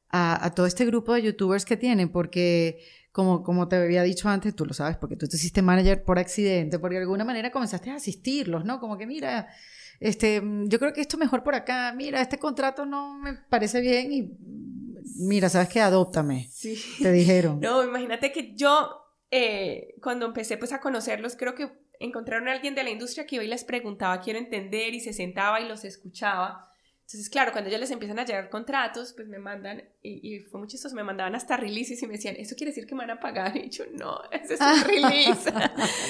a, todo este grupo de youtubers que tienen? Porque como, como te había dicho antes, tú lo sabes, porque tú te hiciste manager por accidente, porque de alguna manera comenzaste a asistirlos, ¿no? Como que mira, este, yo creo que esto mejor por acá, mira, este contrato no me parece bien y mira, sabes que adóptame. Sí. Te dijeron. No, imagínate que yo eh, cuando empecé pues a conocerlos, creo que encontraron a alguien de la industria que hoy les preguntaba, quiero entender, y se sentaba y los escuchaba. Entonces, claro, cuando ya les empiezan a llegar contratos, pues me mandan, y, fue muy chistoso, me mandaban hasta releases y me decían, ¿eso quiere decir que me van a pagar? Y yo, no, ese es un release.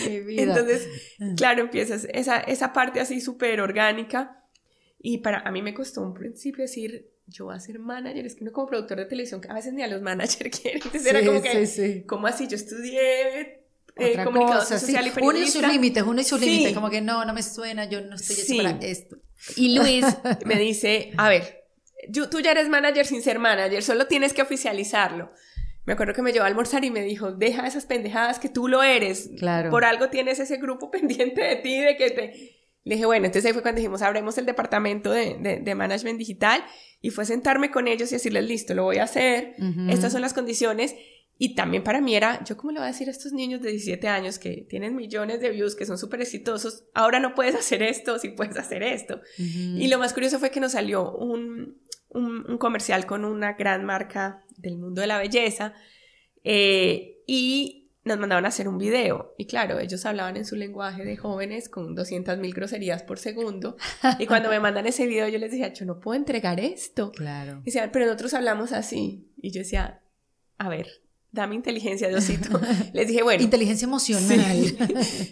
Entonces, claro, empiezas esa, esa parte así súper orgánica. Y para a mí me costó un principio decir, yo voy a ser manager, es que uno como productor de televisión, a veces ni a los managers quieren, entonces era como que, sí, ¿cómo así? Yo estudié eh, comunicación social y Uno y sus límites, uno y sus límites, como que no, no me suena, yo no estoy hecho para esto. Y Luis me dice, a ver, tú ya eres manager sin ser manager, solo tienes que oficializarlo. Me acuerdo que me llevó a almorzar y me dijo, deja esas pendejadas que tú lo eres. Claro. Por algo tienes ese grupo pendiente de ti, de que te... Le dije, bueno, entonces ahí fue cuando dijimos, abremos el departamento de, de, de management digital y fue sentarme con ellos y decirles, listo, lo voy a hacer, estas son las condiciones. Y también para mí era, yo cómo le voy a decir a estos niños de 17 años que tienen millones de views, que son súper exitosos, ahora no puedes hacer esto, si puedes hacer esto. Y lo más curioso fue que nos salió un, un, comercial con una gran marca del mundo de la belleza eh, y nos mandaban a hacer un video. Y claro, ellos hablaban en su lenguaje de jóvenes con 200 mil groserías por segundo. Y cuando me mandan ese video, yo les decía, yo no puedo entregar esto. Claro. Y decían, pero nosotros hablamos así. Y yo decía, a ver, dame inteligencia, Diosito. les dije, bueno. Inteligencia emocional.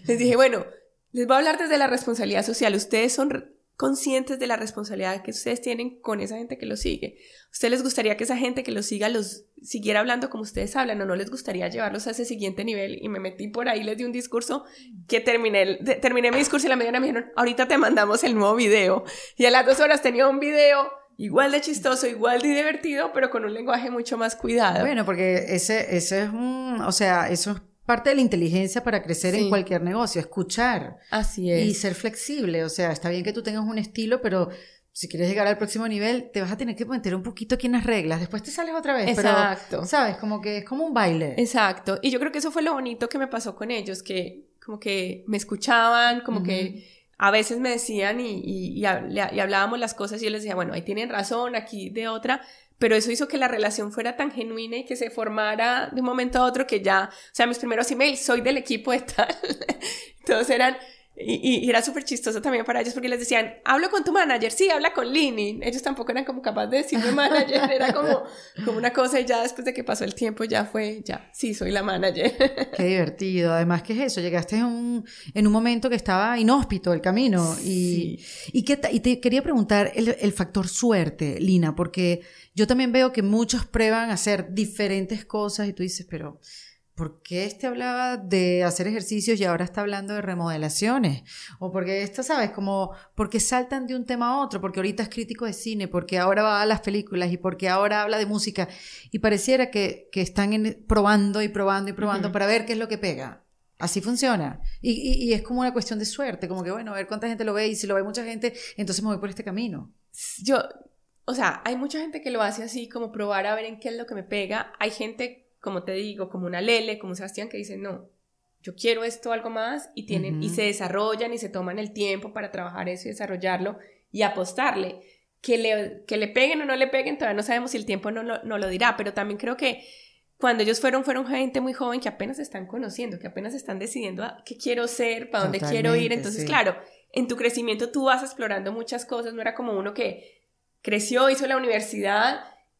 les dije, bueno, les voy a hablar desde la responsabilidad social. Ustedes son conscientes de la responsabilidad que ustedes tienen con esa gente que los sigue. ¿A ustedes les gustaría que esa gente que los siga los siguiera hablando como ustedes hablan o no les gustaría llevarlos a ese siguiente nivel? Y me metí por ahí, les di un discurso que terminé, terminé mi discurso y la mediana me dijeron, ahorita te mandamos el nuevo video. Y a las dos horas tenía un video igual de chistoso, igual de divertido, pero con un lenguaje mucho más cuidado. Bueno, porque ese, ese es un, o sea, eso es parte de la inteligencia para crecer en cualquier negocio, escuchar. Así es. Y ser flexible, o sea, está bien que tú tengas un estilo, pero si quieres llegar al próximo nivel, te vas a tener que meter un poquito aquí en las reglas, después te sales otra vez. Exacto. ¿sabes? Como que es como un baile. Exacto. Y yo creo que eso fue lo bonito que me pasó con ellos, que como que me escuchaban, como que a veces me decían y, y, y, hablábamos las cosas y yo les decía, bueno, ahí tienen razón, aquí de otra, pero eso hizo que la relación fuera tan genuina y que se formara de un momento a otro que ya, o sea, mis primeros emails, soy del equipo de tal, todos eran y, era súper chistoso también para ellos porque les decían, hablo con tu manager, sí, habla con Lini. Ellos tampoco eran como capaces de decirme manager, era como, como una cosa y ya después de que pasó el tiempo ya fue, ya, sí, soy la manager. Qué divertido. Además, ¿qué es eso? Llegaste en un, en un momento que estaba inhóspito el camino y, y, qué y te quería preguntar el, el factor suerte, Lina, porque yo también veo que muchos prueban hacer diferentes cosas y tú dices, pero ¿por qué este hablaba de hacer ejercicios y ahora está hablando de remodelaciones? O porque esto, ¿sabes? Como, porque saltan de un tema a otro, porque ahorita es crítico de cine, porque ahora va a las películas y porque ahora habla de música. Y pareciera que, que están probando y probando y probando para ver qué es lo que pega. Así funciona. Y, y, es como una cuestión de suerte, como que, bueno, a ver cuánta gente lo ve y si lo ve mucha gente, entonces me voy por este camino. Yo, o sea, hay mucha gente que lo hace así, como probar a ver en qué es lo que me pega. Hay gente como te digo, como una Lele, como Sebastián, que dicen, no, yo quiero esto, algo más, y, tienen, y se desarrollan y se toman el tiempo para trabajar eso y desarrollarlo y apostarle. Que le, que le peguen o no le peguen, todavía no sabemos si el tiempo no lo, no lo dirá, pero también creo que cuando ellos fueron, fueron gente muy joven que apenas están conociendo, que apenas están decidiendo ah, qué quiero ser, para dónde quiero ir. Entonces, claro, en tu crecimiento tú vas explorando muchas cosas, no era como uno que creció, hizo la universidad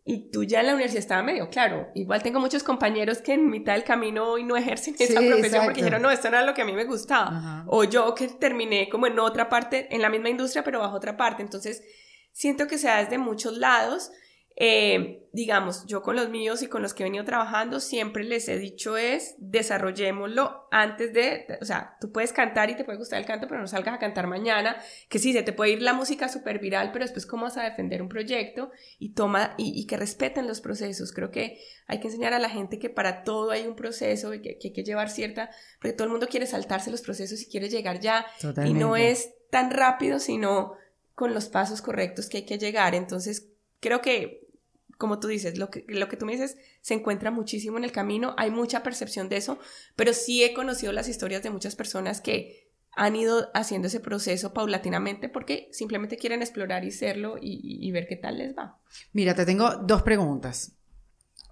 y tú ya en la universidad estaba medio claro. Igual tengo muchos compañeros que en mitad del camino hoy no ejercen esa profesión porque dijeron, no, esto no era lo que a mí me gustaba. O yo que terminé como en otra parte, en la misma industria, pero bajo otra parte. Entonces, siento que se da desde muchos lados eh, digamos, yo con los míos y con los que he venido trabajando, siempre les he dicho es, desarrollémoslo antes de, o sea, tú puedes cantar y te puede gustar el canto, pero no salgas a cantar mañana, que sí, se te puede ir la música súper viral, pero después cómo vas a defender un proyecto y toma, y, que respeten los procesos. Creo que hay que enseñar a la gente que para todo hay un proceso y que, hay que llevar cierta, porque todo el mundo quiere saltarse los procesos y quiere llegar ya, y no es tan rápido, sino con los pasos correctos que hay que llegar. Entonces, creo que como tú dices, lo que, lo que tú me dices se encuentra muchísimo en el camino, hay mucha percepción de eso, pero sí he conocido las historias de muchas personas que han ido haciendo ese proceso paulatinamente porque simplemente quieren explorar y serlo y, ver qué tal les va. Mira, te tengo dos preguntas.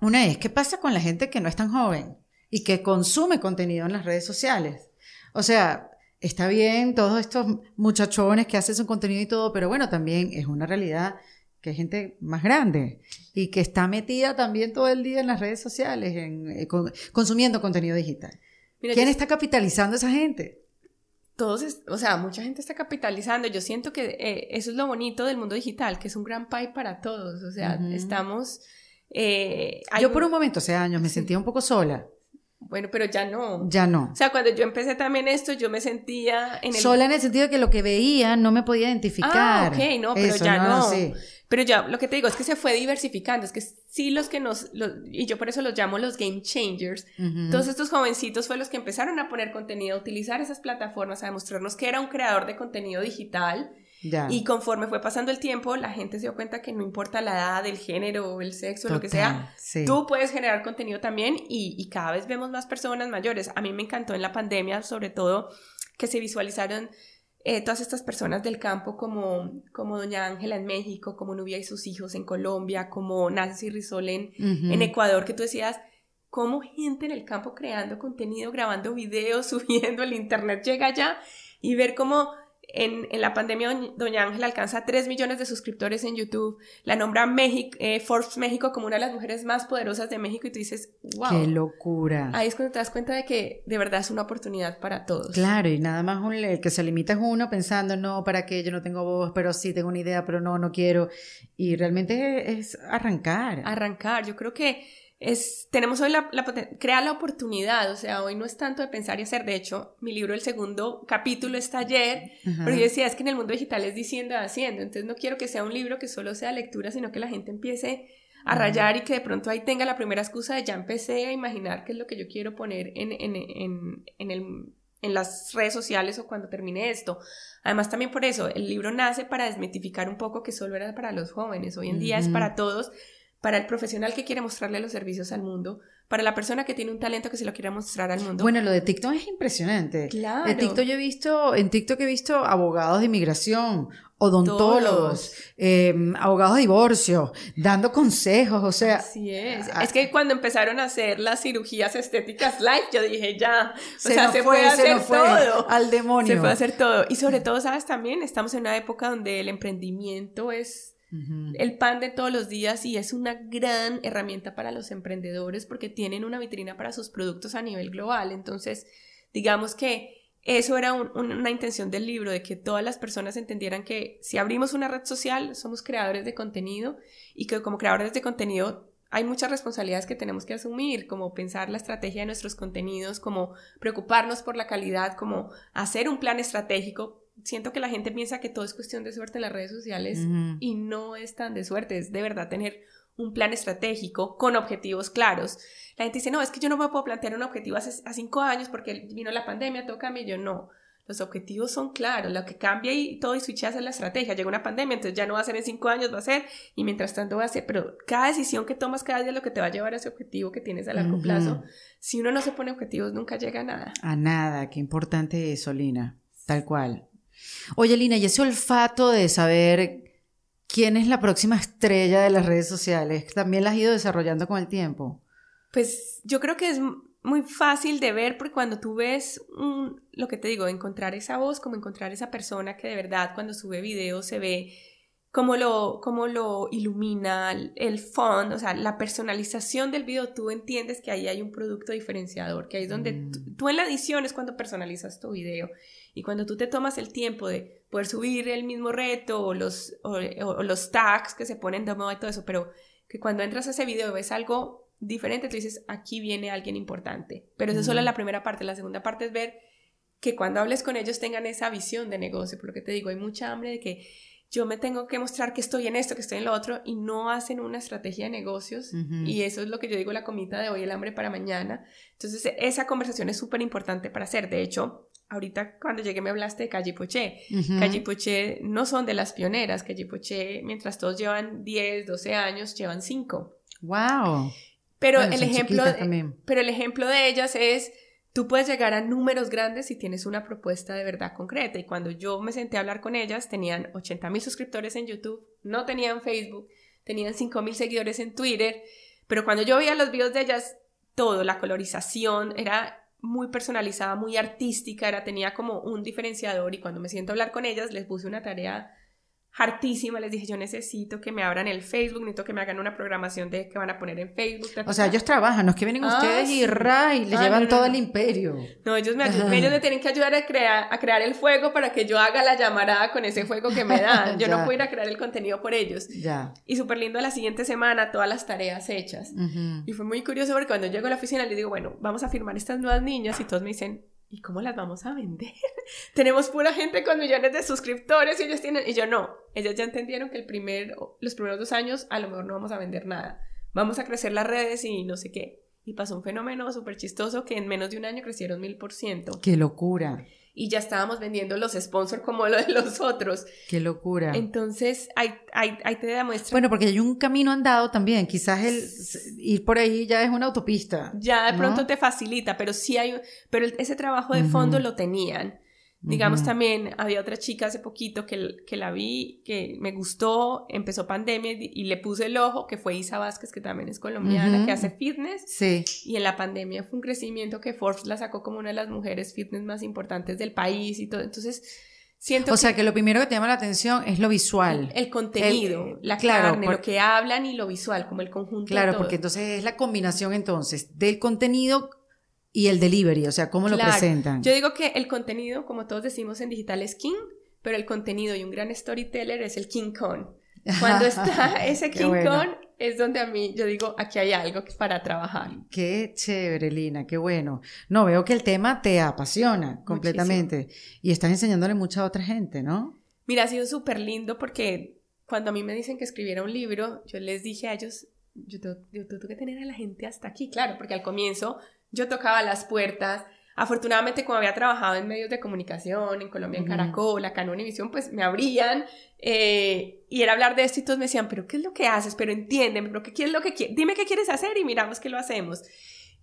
Una es, ¿qué pasa con la gente que no es tan joven y que consume contenido en las redes sociales? O sea, está bien todos estos muchachones que hacen su contenido y todo, pero bueno, también es una realidad que hay gente más grande y que está metida también todo el día en las redes sociales, en, eh, consumiendo contenido digital. ¿Quién está capitalizando a esa gente? Todos, o sea, mucha gente está capitalizando. Yo siento que eh, eso es lo bonito del mundo digital, que es un gran pay para todos. O sea, estamos... Eh, yo por un momento, hace años, me sentía un poco sola. Bueno, pero ya no. Ya no. O sea, cuando yo empecé también esto, yo me sentía en el... Sola en el sentido de que lo que veía no me podía identificar. Ah, ok, no, pero ya no. Pero ya, lo que te digo es que se fue diversificando, es que sí los que nos, y yo por eso los llamo los game changers, todos estos jovencitos fue los que empezaron a poner contenido, a utilizar esas plataformas, a demostrarnos que era un creador de contenido digital. Y conforme fue pasando el tiempo, la gente se dio cuenta que no importa la edad, el género, el sexo, lo que sea, tú puedes generar contenido también y, y cada vez vemos más personas mayores. A mí me encantó en la pandemia, sobre todo, que se visualizaron eh, todas estas personas del campo como, como Doña Ángela en México, como Nubia y sus hijos en Colombia, como Nancy Rizol en, en Ecuador, que tú decías, cómo gente en el campo creando contenido, grabando videos, subiendo, el internet llega allá y ver cómo en, en, la pandemia, Doña Ángela alcanza 3 millones de suscriptores en YouTube. La nombra México, eh, Forbes México como una de las mujeres más poderosas de México y tú dices, wow. ¡Qué locura! Ahí es cuando te das cuenta de que de verdad es una oportunidad para todos. Claro, y nada más un, el que se limita es uno pensando, no, ¿para qué? Yo no tengo voz, pero sí tengo una idea, pero no, no quiero. Y realmente es arrancar. Arrancar. Yo creo que es, tenemos hoy la, la, crea la oportunidad, o sea, hoy no es tanto de pensar y hacer, de hecho, mi libro, el segundo capítulo está ayer, pero yo decía, es que en el mundo digital es diciendo y haciendo, entonces no quiero que sea un libro que solo sea lectura, sino que la gente empiece a rayar y que de pronto ahí tenga la primera excusa de ya empecé a imaginar qué es lo que yo quiero poner en, en, en, en, el, en las redes sociales o cuando termine esto. Además también por eso, el libro nace para desmitificar un poco que solo era para los jóvenes, hoy en día es para todos para el profesional que quiere mostrarle los servicios al mundo, para la persona que tiene un talento que se lo quiera mostrar al mundo. Bueno, lo de TikTok es impresionante. Claro. En TikTok yo he visto, en TikTok he visto abogados de inmigración, odontólogos, eh, abogados de divorcio, dando consejos, o sea. Así es. es que cuando empezaron a hacer las cirugías estéticas live, yo dije ya, o se sea, se fue, puede hacer fue, todo. Al demonio. Se puede hacer todo. Y sobre todo, sabes, también estamos en una época donde el emprendimiento es el pan de todos los días y es una gran herramienta para los emprendedores porque tienen una vitrina para sus productos a nivel global. Entonces, digamos que eso era una intención del libro, de que todas las personas entendieran que si abrimos una red social, somos creadores de contenido y que como creadores de contenido hay muchas responsabilidades que tenemos que asumir, como pensar la estrategia de nuestros contenidos, como preocuparnos por la calidad, como hacer un plan estratégico siento que la gente piensa que todo es cuestión de suerte en las redes sociales y no es tan de suerte, es de verdad tener un plan estratégico con objetivos claros. La gente dice, no, es que yo no me puedo plantear un objetivo hace a cinco años porque vino la pandemia, todo cambia, y yo no. Los objetivos son claros, lo que cambia y todo y switchas es la estrategia. Llega una pandemia, entonces ya no va a ser en cinco años, va a ser, y mientras tanto va a ser, pero cada decisión que tomas cada día es lo que te va a llevar a ese objetivo que tienes a largo plazo. Si uno no se pone objetivos, nunca llega a nada. A nada, qué importante eso, Lina. Tal cual. Oye, Lina, y ese olfato de saber quién es la próxima estrella de las redes sociales, ¿también la has ido desarrollando con el tiempo? Pues yo creo que es muy fácil de ver porque cuando tú ves lo que te digo, encontrar esa voz, como encontrar esa persona que de verdad cuando sube video se ve cómo lo, cómo lo ilumina, el font, o sea, la personalización del video, tú entiendes que ahí hay un producto diferenciador, que ahí es donde Mm. tú, en la edición es cuando personalizas tu video y cuando tú te tomas el tiempo de poder subir el mismo reto o los, o, o los tags que se ponen de moda y todo eso, pero que cuando entras a ese video ves algo diferente, tú dices, aquí viene alguien importante, pero eso es solo la primera parte, la segunda parte es ver que cuando hables con ellos tengan esa visión de negocio, por lo que te digo, hay mucha hambre de que yo me tengo que mostrar que estoy en esto, que estoy en lo otro, y no hacen una estrategia de negocios. Y eso es lo que yo digo, la comida de hoy, el hambre para mañana. Entonces, esa conversación es súper importante para hacer. De hecho, ahorita cuando llegué me hablaste de Calle Poché. Ujú. Calle Poché no son de las pioneras. Calle Poché, mientras todos llevan 10, 12 años, llevan 5. Wow. Pero, Bueno, el ejemplo, pero el ejemplo de ellas es, tú puedes llegar a números grandes si tienes una propuesta de verdad concreta. Y cuando yo me senté a hablar con ellas, tenían 80 mil suscriptores en YouTube, no tenían Facebook, tenían 5 mil seguidores en Twitter. Pero cuando yo veía los videos de ellas, todo, la colorización era muy personalizada, muy artística, era, tenía como un diferenciador. Y cuando me siento a hablar con ellas, les puse una tarea hartísima, les dije, yo necesito que me abran el Facebook, necesito que me hagan una programación de que van a poner en Facebook. ta, ta, O sea, ta". ellos trabajan, no es que vienen Ah, ustedes y sí. ra, y le Ah, llevan no, no, todo no. el imperio. No, ellos me, ayudan- ellos me tienen que ayudar a crear, a crear el fuego para que yo haga la llamarada con ese fuego que me dan. Yo no puedo ir a crear el contenido por ellos. Ya. Y súper lindo la siguiente semana, todas las tareas hechas. Ujú. Y fue muy curioso porque cuando llego a la oficina les digo, bueno, vamos a firmar estas nuevas niñas y todos me dicen, ¿y cómo las vamos a vender? Tenemos pura gente con millones de suscriptores y ellos tienen, y yo no, ellas ya entendieron que el primer, los primeros dos años a lo mejor no vamos a vender nada, vamos a crecer las redes y no sé qué. Y pasó un fenómeno súper chistoso que en menos de un año crecieron mil por ciento. Qué locura, Y ya estábamos vendiendo los sponsors como lo de los otros. qué locura. Entonces, ahí, ahí, ahí te demuestra Bueno, porque hay un camino andado también. Quizás el ir por ahí ya es una autopista. ya de ¿no? pronto te facilita, pero sí hay, pero ese trabajo de fondo lo tenían. Digamos Ujú. también, había otra chica hace poquito que, que la vi, que me gustó, empezó pandemia y, y le puse el ojo, que fue Isa Vázquez, que también es colombiana, Ujú. que hace fitness, Sí. y en la pandemia fue un crecimiento que Forbes la sacó como una de las mujeres fitness más importantes del país y todo. Entonces, Siento O sea, que lo primero que te llama la atención es lo visual. el contenido, El- la claro, carne, por- lo que hablan y lo visual, como el conjunto. de Claro, todo. porque entonces es la combinación entonces del contenido y el delivery, o sea, cómo lo presentan. Yo digo que el contenido, como todos decimos en digital, es king, pero el contenido y un gran storyteller es el King Kong. Cuando está ese King bueno. Kong es donde a mí yo digo, aquí hay algo para trabajar. Qué chévere, Lina, qué bueno. No, veo que el tema te apasiona completamente y estás enseñándole mucho a otra gente, ¿no? Mira, ha sido súper lindo porque cuando a mí me dicen que escribiera un libro, yo les dije a ellos, yo tengo, yo tengo que tener a la gente hasta aquí, claro, porque al comienzo yo tocaba las puertas. Afortunadamente, como había trabajado en medios de comunicación, en Colombia, en. Caracol, acá en Univisión, pues me abrían eh, y era hablar de esto y todos me decían, pero ¿qué es lo que haces? Pero entiéndeme, pero ¿qué qué es lo que quieres? Dime qué quieres hacer y miramos qué lo hacemos.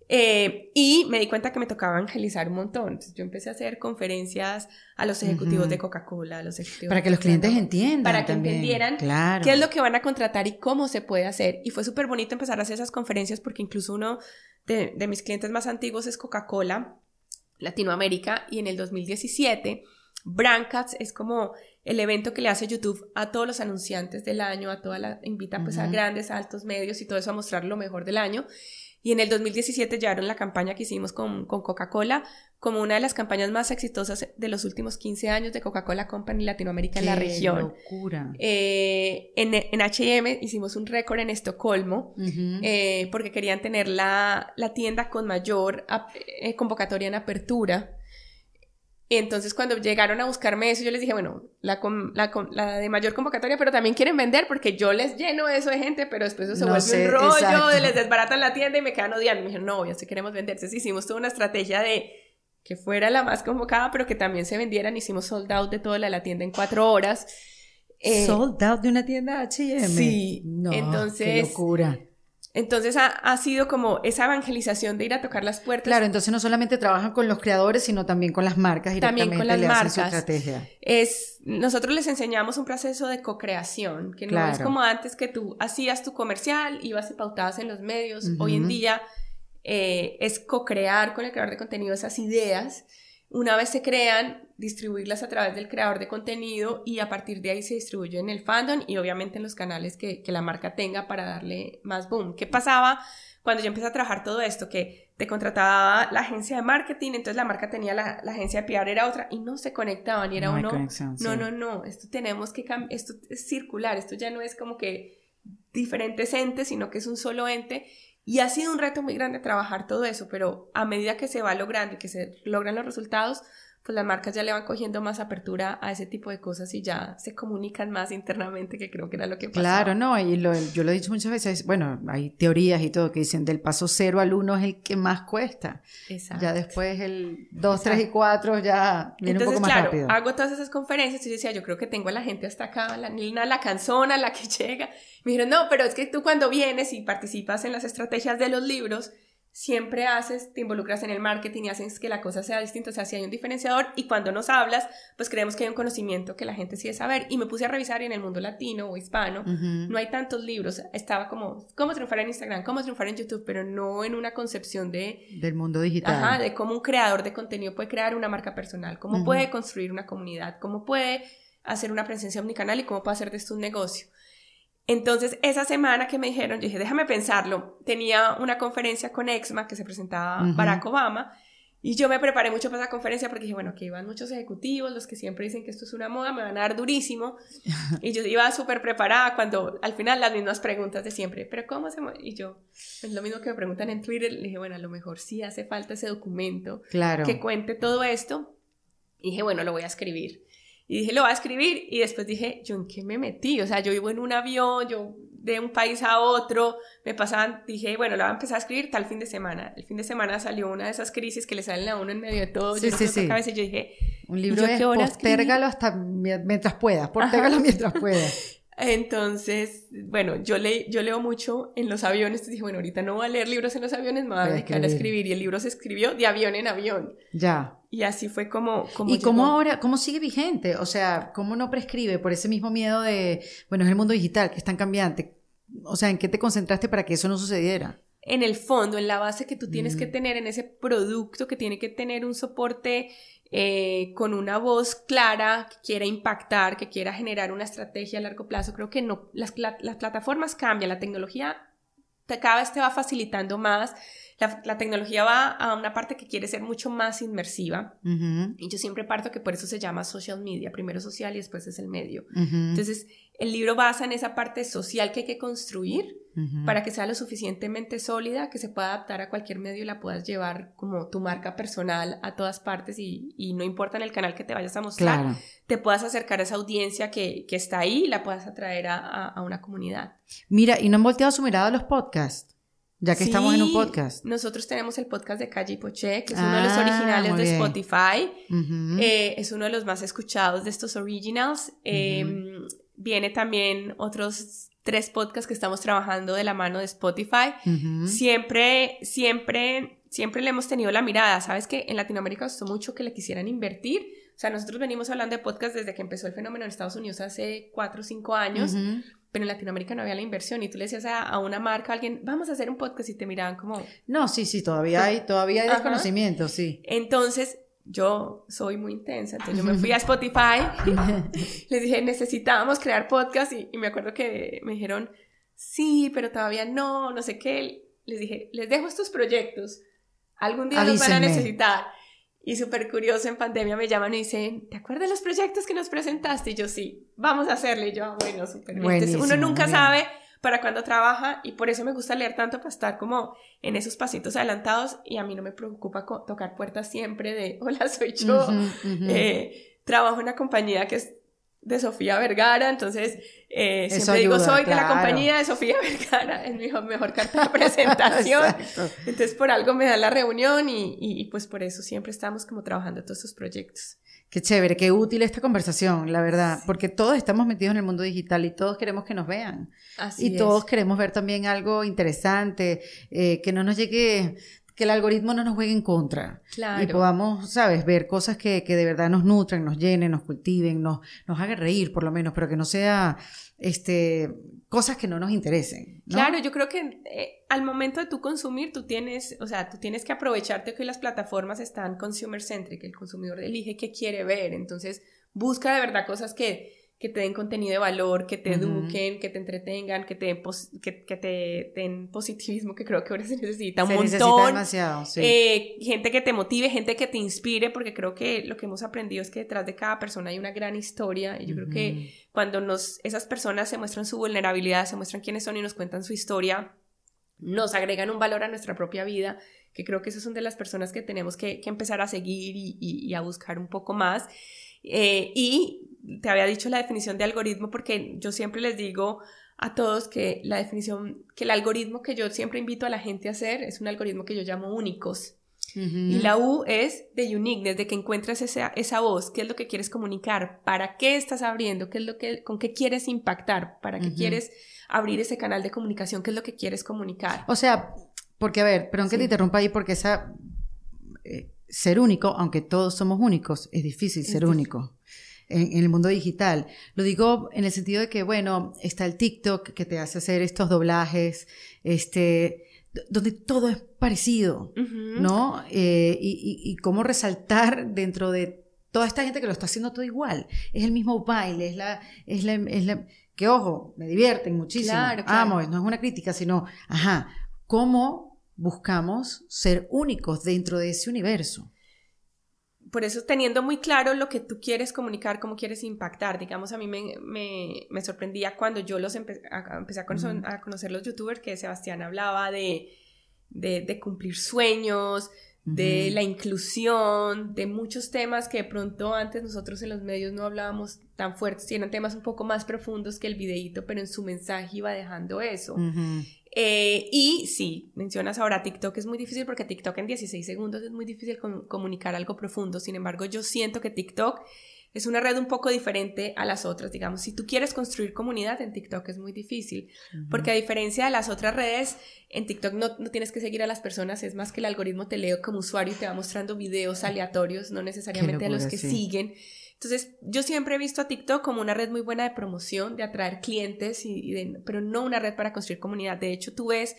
Eh, y me di cuenta que me tocaba evangelizar un montón. Entonces, yo empecé a hacer conferencias a los ejecutivos Ujú. de Coca-Cola, a los ejecutivos Para que los clientes entiendan. para que también. entendieran Claro. qué es lo que van a contratar y cómo se puede hacer. Y fue súper bonito empezar a hacer esas conferencias porque incluso uno de, de mis clientes más antiguos es Coca-Cola Latinoamérica y en el 2017 Brandcats es como el evento que le hace YouTube a todos los anunciantes del año, a toda la invita pues a Ujú. grandes, altos medios y todo eso a mostrar lo mejor del año. Y en el 2017 llevaron la campaña que hicimos con, con Coca-Cola como una de las campañas más exitosas de los últimos 15 años de Coca-Cola Company Latinoamérica en la Qué región. locura. Eh, en, en H&M hicimos un récord en Estocolmo eh, porque querían tener la, la tienda con mayor eh, convocatoria en apertura. Y entonces cuando llegaron a buscarme eso, yo les dije, bueno, la, la, la de mayor convocatoria, pero también quieren vender porque yo les lleno eso de gente, pero después eso se No vuelve sé, un rollo, exacto. les desbaratan la tienda y me quedan odiando. Y me dijeron, no, ya sí queremos vender. Entonces hicimos toda una estrategia de que fuera la más convocada, pero que también se vendieran. Hicimos sold out de toda la, la tienda en cuatro horas. Eh, Sold out de una tienda H&M. sí, No, qué locura. Entonces ha, ha sido como esa evangelización de ir a tocar las puertas. Claro, entonces no solamente trabajan con los creadores, sino también con las marcas También directamente con las le hacen su marcas. estrategia. Es, nosotros les enseñamos un proceso de co-creación, que no es como antes que tú hacías tu comercial, ibas y pautabas en los medios. Hoy en día eh, es co-crear con el creador de contenido esas ideas. Una vez se crean, distribuirlas a través del creador de contenido y a partir de ahí se distribuye en el fandom y obviamente en los canales que, que la marca tenga para darle más boom. ¿Qué pasaba cuando yo empecé a trabajar todo esto? Que te contrataba la agencia de marketing, entonces la marca tenía la, la agencia de PR era otra y no se conectaban y era No uno, no, no, no, esto tenemos que cambiar, esto es circular, esto ya no es como que diferentes entes, sino que es un solo ente. Y ha sido un reto muy grande trabajar todo eso, pero a medida que se va logrando y que se logran los resultados, pues las marcas ya le van cogiendo más apertura a ese tipo de cosas y ya se comunican más internamente, que creo que era lo que pasaba. Claro, no, y lo- yo lo he dicho muchas veces, bueno, hay teorías y todo que dicen del paso cero al uno es el que más cuesta. Exacto. Ya después el 2, Exacto. 3 y 4 ya viene Entonces, un poco más claro, rápido. hago todas esas conferencias y yo decía, yo creo que tengo a la gente hasta acá, la Nina, la canzona, la que llega. Me dijeron, no, pero es que tú cuando vienes y participas en las estrategias de los libros, siempre haces, te involucras en el marketing y haces que la cosa sea distinta, o sea, si hay un diferenciador y cuando nos hablas, pues creemos que hay un conocimiento que la gente sí debe saber. Y me puse a revisar y en el mundo latino o hispano, no hay tantos libros, estaba como, cómo triunfar en Instagram, cómo triunfar en YouTube, pero no en una concepción de Del mundo digital. Ajá, de cómo un creador de contenido puede crear una marca personal, cómo puede construir una comunidad, cómo puede hacer una presencia omnicanal y cómo puede hacer de esto un negocio. Entonces, esa semana que me dijeron, yo dije, déjame pensarlo. Tenía una conferencia con Exma que se presentaba Ujú. Barack Obama y yo me preparé mucho para esa conferencia porque dije, bueno, que iban muchos ejecutivos, los que siempre dicen que esto es una moda, me van a dar durísimo. y yo iba súper preparada cuando al final las mismas preguntas de siempre, pero ¿cómo se mueve? Y yo, es lo mismo que me preguntan en Twitter, le dije, bueno, a lo mejor sí hace falta ese documento Claro. que cuente todo esto. Y dije, bueno, lo voy a escribir. Y dije, lo voy a escribir. Y después dije, ¿yo en qué me metí? O sea, yo vivo en un avión, yo de un país a otro, me pasaban, dije, bueno, lo voy a empezar a escribir tal fin de semana. El fin de semana salió una de esas crisis que le salen a uno en medio de todo. Sí, yo no sí, otra sí. cabeza, y yo dije, Un ¿y libro es postérgalo hasta mi- mientras puedas, postérgalo mientras puedas. Entonces, bueno, yo, le, yo leo mucho en los aviones, entonces dije, bueno, ahorita no voy a leer libros en los aviones, me voy a dedicar a escribir. Y el libro se escribió de avión en avión. Ya. Y así fue como... como ¿Y cómo llegó. ahora, cómo sigue vigente? O sea, ¿cómo no prescribe por ese mismo miedo de, bueno, es el mundo digital que es tan cambiante? O sea, ¿en qué te concentraste para que eso no sucediera? en el fondo, en la base que tú tienes que Ujú. tener, en ese producto que tiene que tener un soporte eh, con una voz clara, que quiera impactar, que quiera generar una estrategia a largo plazo. Creo que no, las, las plataformas cambian, la tecnología te- cada vez te va facilitando más, la, la tecnología va a una parte que quiere ser mucho más inmersiva. Y yo siempre parto que por eso se llama social media, primero social y después es el medio. ujú, Entonces, el libro basa en esa parte social que hay que construir para que sea lo suficientemente sólida, que se pueda adaptar a cualquier medio y la puedas llevar como tu marca personal a todas partes y, y no importa en el canal que te vayas a mostrar, Claro. te puedas acercar a esa audiencia que, que está ahí y la puedas atraer a, a- a una comunidad. Mira, y no han volteado su mirada a los podcasts, ya que estamos en un Sí, podcast. Nosotros tenemos el podcast de Calle Poché, que es uno de los Ah, originales de. Spotify. Ujú. Eh, es uno de los más escuchados de estos originals. Eh, Viene también otros tres podcasts que estamos trabajando de la mano de Spotify. Ujú. Siempre, siempre, siempre le hemos tenido la mirada. Sabes que en Latinoamérica costó mucho que le quisieran invertir. O sea, nosotros venimos hablando de podcast desde que empezó el fenómeno en Estados Unidos hace cuatro o cinco años. Pero en Latinoamérica no había la inversión. Y tú le decías a, a una marca, a alguien, vamos a hacer un podcast y te miraban como, No, sí, sí, todavía hay, todavía hay Ajá. desconocimiento, sí. Entonces, yo soy muy intensa, entonces yo me fui a Spotify, les dije, necesitábamos crear podcast y, y me acuerdo que me dijeron, sí, pero todavía no, no sé qué. Les dije, les dejo estos proyectos, algún día los van a Avísenme. necesitar. Y súper curioso, en pandemia me llaman y dicen, ¿te acuerdas los proyectos que nos presentaste? Y yo, sí, vamos a hacerle. Y yo, "Ah, bueno, súper bien. Entonces, uno nunca bien. sabe para cuándo trabaja y por eso me gusta leer tanto para estar como en esos pasitos adelantados y a mí no me preocupa tocar puertas siempre de, hola, soy yo. Eh, trabajo en una compañía que es de Sofía Vergara, entonces eh, siempre digo, soy de la compañía de Sofía Vergara, es mi mejor, carta de presentación. Entonces por algo me da la reunión y, y- pues por eso siempre estamos como trabajando todos estos proyectos. Qué chévere, qué útil esta conversación, la verdad, porque todos estamos metidos en el mundo digital y todos queremos que nos vean. Así y es. todos queremos ver también algo interesante, eh, que no nos llegue, que el algoritmo no nos juegue en contra. Claro. Y podamos, ¿sabes? Ver cosas que, que de verdad nos nutren, nos llenen, nos cultiven, nos, nos hagan reír por lo menos, pero que no sea este, cosas que no nos interesen. ¿no? Claro, yo creo que eh, al momento de tú consumir, tú tienes, o sea, tú tienes que aprovecharte que las plataformas están consumer centric, el consumidor elige qué quiere ver, entonces busca de verdad cosas que, que te den contenido de valor, que te eduquen, que te entretengan, que te, den pos- que, que te den positivismo, que creo que ahora se necesita un Se necesita montón. demasiado, sí. Eh, gente que te motive, gente que te inspire, porque creo que lo que hemos aprendido es que detrás de cada persona hay una gran historia y yo creo que cuando nos, esas personas se muestran su vulnerabilidad, se muestran quiénes son y nos cuentan su historia, nos agregan un valor a nuestra propia vida, que creo que esas son de las personas que tenemos que, que empezar a seguir y, y- y a buscar un poco más. Eh, y te había dicho la definición de algoritmo porque yo siempre les digo a todos que la definición, que el algoritmo que yo siempre invito a la gente a hacer es un algoritmo que yo llamo únicos. Y la U es de uniqueness, de que encuentres esa, esa voz, qué es lo que quieres comunicar, para qué estás abriendo, qué es lo que, con qué quieres impactar, para qué quieres abrir ese canal de comunicación, qué es lo que quieres comunicar. O sea, porque a ver, perdón que Sí. te interrumpa ahí, porque esa eh, ser único, aunque todos somos únicos, es difícil ser único en, en el mundo digital. Lo digo en el sentido de que, bueno, está el TikTok que te hace hacer estos doblajes, este, donde todo es parecido, Ujú. ¿no? Eh, y, y- y cómo resaltar dentro de toda esta gente que lo está haciendo todo igual. Es el mismo baile, es la, es la, es la- que ojo, me divierten muchísimo. Claro, claro. Amo, no es una crítica, sino, ajá, cómo buscamos ser únicos dentro de ese universo. Por eso teniendo muy claro lo que tú quieres comunicar, cómo quieres impactar. Digamos, a mí me, me, me sorprendía cuando yo los empe a, empecé a conocer, a conocer los youtubers que Sebastián hablaba de, de, de cumplir sueños, de la inclusión, de muchos temas que de pronto antes nosotros en los medios no hablábamos tan fuertes, y eran temas un poco más profundos que el videíto, pero en su mensaje iba dejando eso. Eh, y sí, mencionas ahora TikTok es muy difícil porque TikTok en 16 segundos es muy difícil com- comunicar algo profundo. Sin embargo, yo siento que TikTok es una red un poco diferente a las otras. Digamos, si tú quieres construir comunidad en TikTok es muy difícil. Porque a diferencia de las otras redes, en TikTok no, no tienes que seguir a las personas, es más que el algoritmo te lee como usuario y te va mostrando videos aleatorios, no necesariamente a los que sí. siguen. Entonces, yo siempre he visto a TikTok como una red muy buena de promoción, de atraer clientes, y, y de- pero no una red para construir comunidad. De hecho, tú ves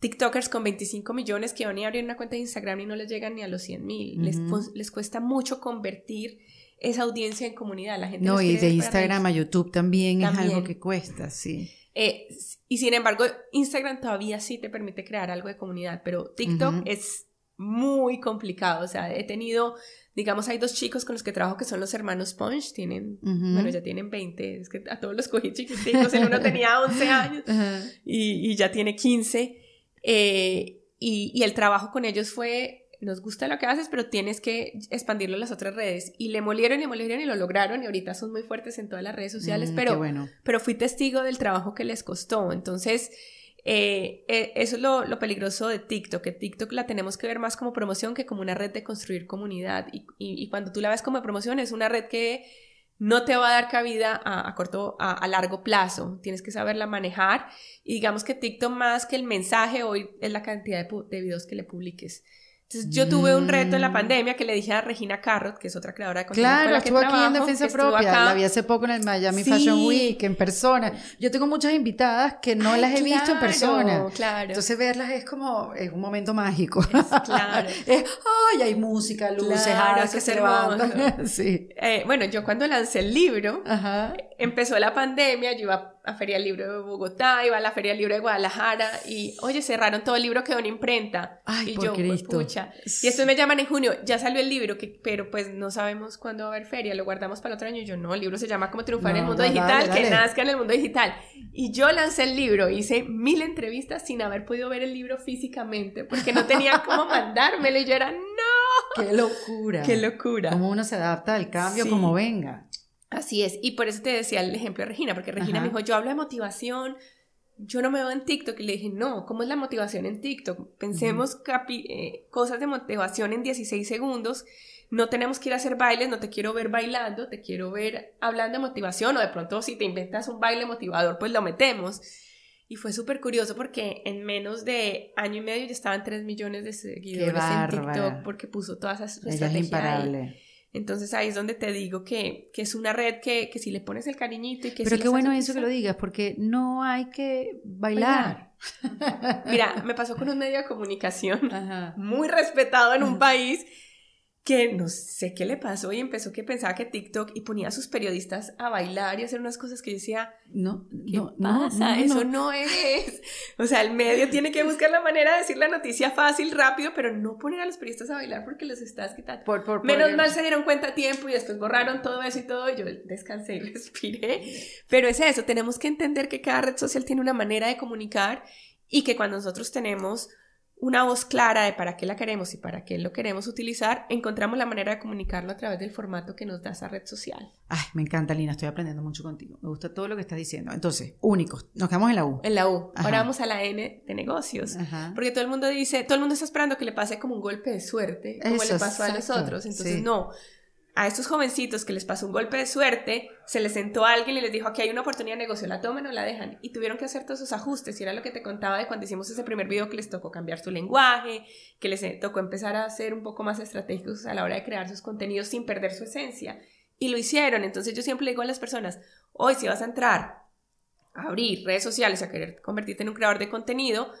TikTokers con 25 millones que van a abrir una cuenta de Instagram y no les llegan ni a los 100 mil. les, les cuesta mucho convertir esa audiencia en comunidad. La gente no, y de Instagram a. YouTube también, es algo que cuesta, sí. Eh, y sin embargo, Instagram todavía sí te permite crear algo de comunidad, pero TikTok es muy complicado. O sea, he tenido, digamos, hay dos chicos con los que trabajo que son los hermanos Punch, tienen, Ujú. bueno, ya tienen 20, es que a todos los cogí chiquiticos, el uno tenía 11 años Ajá. y, y ya tiene 15. eh, y, y el trabajo con ellos fue, nos gusta lo que haces, pero tienes que expandirlo a las otras redes. Y le molieron y molieron y lo lograron y ahorita son muy fuertes en todas las redes sociales, Mm, pero, bueno. pero fui testigo del trabajo que les costó. Entonces, eh, eh, eso es lo, lo peligroso de TikTok, que TikTok la tenemos que ver más como promoción que como una red de construir comunidad. Y, cuando tú la ves como promoción, es una red que no te va a dar cabida a, corto, a, largo plazo. Tienes que saberla manejar. Y digamos que TikTok más que el mensaje hoy es la cantidad de, de videos que le publiques. Entonces yo tuve un reto en la Mm. pandemia que le dije a Regina Carrot, que es otra creadora de contenido con Claro, la que estuvo aquí en Defensa Propia, acá. la vi hace poco en el Miami Sí. Fashion Week, en persona. Yo tengo muchas invitadas que no Ay, las he visto en persona. Claro. Entonces verlas es como es un momento mágico. claro. Es, ay, hay música, luces, Claro, haces, que se levantan. sí. Eh, bueno, yo cuando lancé el libro, Ajá. Empezó la pandemia, yo iba a Feria del Libro de Bogotá, iba a la Feria del Libro de Guadalajara y, oye, cerraron todo el libro, quedó en imprenta. Ay, y por yo, Cristo. pucha. Y después me llaman en junio, ya salió el libro, que, pero pues no sabemos cuándo va a haber feria, lo guardamos para el otro año. Y yo, no, el libro se llama Cómo triunfar en el mundo digital, dale, que dale. nazca en el mundo digital. Y yo lancé el libro, hice mil entrevistas sin haber podido ver el libro físicamente, porque no tenía cómo mandármelo y yo era, no, Qué locura. qué locura. Cómo uno se adapta al cambio Sí. como venga. Así es, y por eso te decía el ejemplo de Regina, porque Regina Ajá. me dijo, yo hablo de motivación, yo no me veo en TikTok, y le dije, no, ¿cómo es la motivación en TikTok? Pensemos eh, cosas de motivación en 16 segundos, no tenemos que ir a hacer bailes, no te quiero ver bailando, te quiero ver hablando de motivación, o de pronto si te inventas un baile motivador, pues lo metemos. Y fue súper curioso porque en menos de año y medio ya estaban 3 millones de seguidores en. TikTok porque puso todas esas es estrategias ahí. Entonces ahí es donde te digo que, que es una red que, que si le pones el cariñito y que Pero qué bueno eso que lo digas, porque no hay que bailar. Mira, me pasó con un medio de comunicación Ajá. muy respetado en un país que no sé qué le pasó y empezó que pensaba que TikTok y ponía a sus periodistas a bailar y hacer unas cosas que yo decía, No, ¿qué no, no, pasa? no, Eso no. no es. O sea, el medio tiene que buscar la manera de decir la noticia fácil, rápido, pero no poner a los periodistas a bailar porque los estás quitando. Por, por, Menos por- mal se dieron cuenta a tiempo y después borraron todo eso y todo y yo descansé y respiré. Pero es eso, tenemos que entender que cada red social tiene una manera de comunicar y que cuando nosotros tenemos una voz clara de para qué la queremos y para qué lo queremos utilizar, encontramos la manera de comunicarlo a través del formato que nos da esa red social. Ay, me encanta, Lina, estoy aprendiendo mucho contigo. Me gusta todo lo que estás diciendo. Entonces, únicos, nos quedamos en la U. En la U. Ajá. Ahora vamos a la N de negocios. Ajá. Porque todo el mundo dice, todo el mundo está esperando que le pase como un golpe de suerte, como Eso, le pasó a exacto, nosotros. Entonces, sí. no. A estos jovencitos que les pasó un golpe de suerte, se les sentó alguien y les dijo, aquí hay una oportunidad de negocio, la toman o la dejan. Y tuvieron que hacer todos esos ajustes. Y era lo que te contaba de cuando hicimos ese primer video que les tocó cambiar su lenguaje, que les eh, tocó empezar a ser un poco más estratégicos a la hora de crear sus contenidos sin perder su esencia. Y lo hicieron. Entonces yo siempre digo a las personas, hoy si vas a entrar a abrir redes sociales, a querer convertirte en un creador de contenido,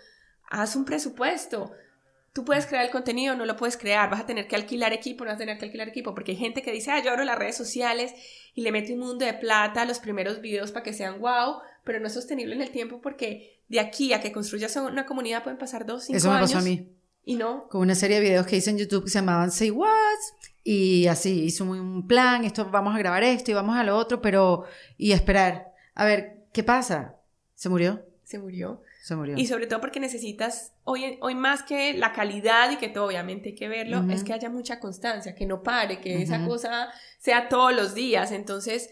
haz un presupuesto. Tú puedes crear el contenido, no lo puedes crear, vas a tener que alquilar equipo, no vas a tener que alquilar equipo, porque hay gente que dice, ah, yo abro las redes sociales y le mete un mundo de plata a los primeros videos para que sean wow, pero no es sostenible en el tiempo porque de aquí a que construyas una comunidad pueden pasar dos, cinco Eso me años. pasó a mí. Y no, Con una serie de videos que hice en YouTube que se llamaban Say What. Y así, hice un- un plan, esto, vamos a grabar esto y vamos a lo otro, pero. Y esperar. A ver, ¿qué pasa? ¿Se murió? se murió. Se murió. Y sobre todo porque necesitas, hoy, hoy más que la calidad y que todo obviamente hay que verlo, es que haya mucha constancia, que no pare, que esa cosa sea todos los días. Entonces,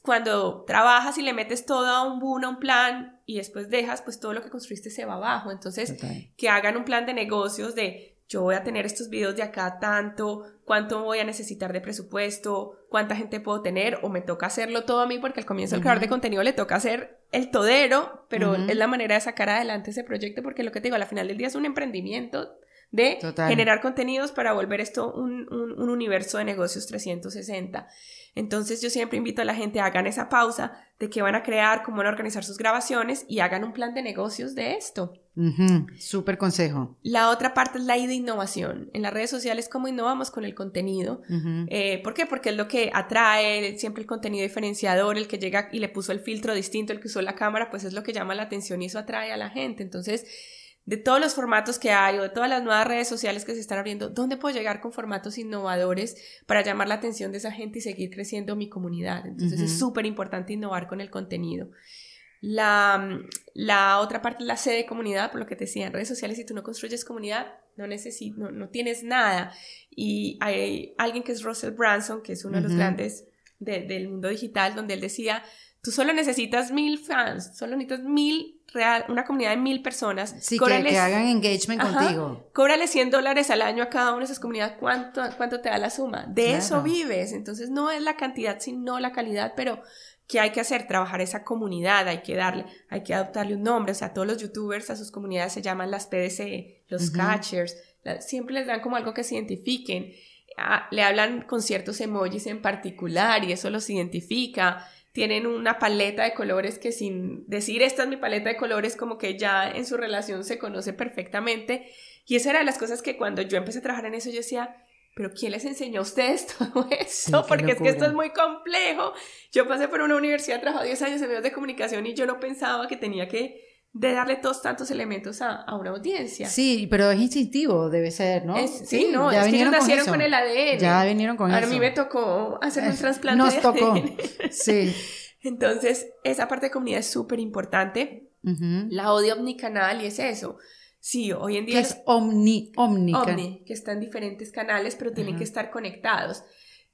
cuando trabajas y le metes todo a un boom, a un plan, y después dejas, pues todo lo que construiste se va abajo. Entonces, que hagan un plan de negocios de yo voy a tener estos videos de acá tanto, cuánto voy a necesitar de presupuesto, cuánta gente puedo tener, o me toca hacerlo todo a mí, porque al comienzo al creador de contenido le toca hacer el todero, pero es la manera de sacar adelante ese proyecto, porque lo que te digo, al final del día es un emprendimiento de Total. generar contenidos para volver esto un, un- un universo de negocios 360. Entonces yo siempre invito a la gente a hagan esa pausa de qué van a crear, cómo van a organizar sus grabaciones y hagan un plan de negocios de esto. Ujú, Súper consejo. La otra parte es la I de innovación. En las redes sociales, cómo innovamos con el contenido. Eh, ¿Por qué? Porque es lo que atrae, siempre el contenido diferenciador, el que llega y le puso el filtro distinto, el que usó la cámara, pues es lo que llama la atención y eso atrae a la gente. Entonces, de todos los formatos que hay o de todas las nuevas redes sociales que se están abriendo, ¿dónde puedo llegar con formatos innovadores para llamar la atención de esa gente y seguir creciendo mi comunidad? Entonces, es súper importante innovar con el contenido. La, la otra parte es la C de comunidad, por lo que te decía, en redes sociales, si tú no construyes comunidad, no, necesi- no, no tienes nada. Y hay alguien que es Russell Branson, que es uno de los grandes de- del mundo digital, donde él decía, tú solo necesitas mil fans, solo necesitas mil, real, una comunidad de mil personas. Sí, que, Cóbrales- que hagan engagement Ajá. contigo. Cóbrale 100 dólares al año a cada una de esas comunidades. ¿Cuánto, cuánto te da la suma? De Claro. eso vives. Entonces no es la cantidad, sino la calidad, pero ¿qué hay que hacer? Trabajar esa comunidad, hay que darle, hay que adoptarle un nombre. O sea, todos los youtubers a sus comunidades se llaman las PDC, los catchers. La- siempre les dan como algo que se identifiquen. Ah, le hablan con ciertos emojis en particular y eso los identifica. Tienen una paleta de colores que sin decir esta es mi paleta de colores, como que ya en su relación se conoce perfectamente. Y esa era de las cosas que cuando yo empecé a trabajar en eso, yo decía, pero ¿quién les enseñó a ustedes todo esto? qué Porque es que esto es muy complejo. Yo pasé por una universidad, trabajé 10 años en medios de comunicación y yo no pensaba que tenía que de darle todos tantos elementos a, a una audiencia. Sí, pero es instintivo, debe ser, ¿no? Es- sí, no, ya es que ellos vinieron nacieron eso. con el ADN. Ya vinieron con a eso. mí me tocó hacer un trasplante Nos de tocó. ADN. Sí. Entonces, esa parte de comunidad es súper importante. Ujú. La odio omnicanal y es eso. Sí, hoy en Que día es omni, omnica. Omni, que está en diferentes canales, pero tienen Ajá. que estar conectados.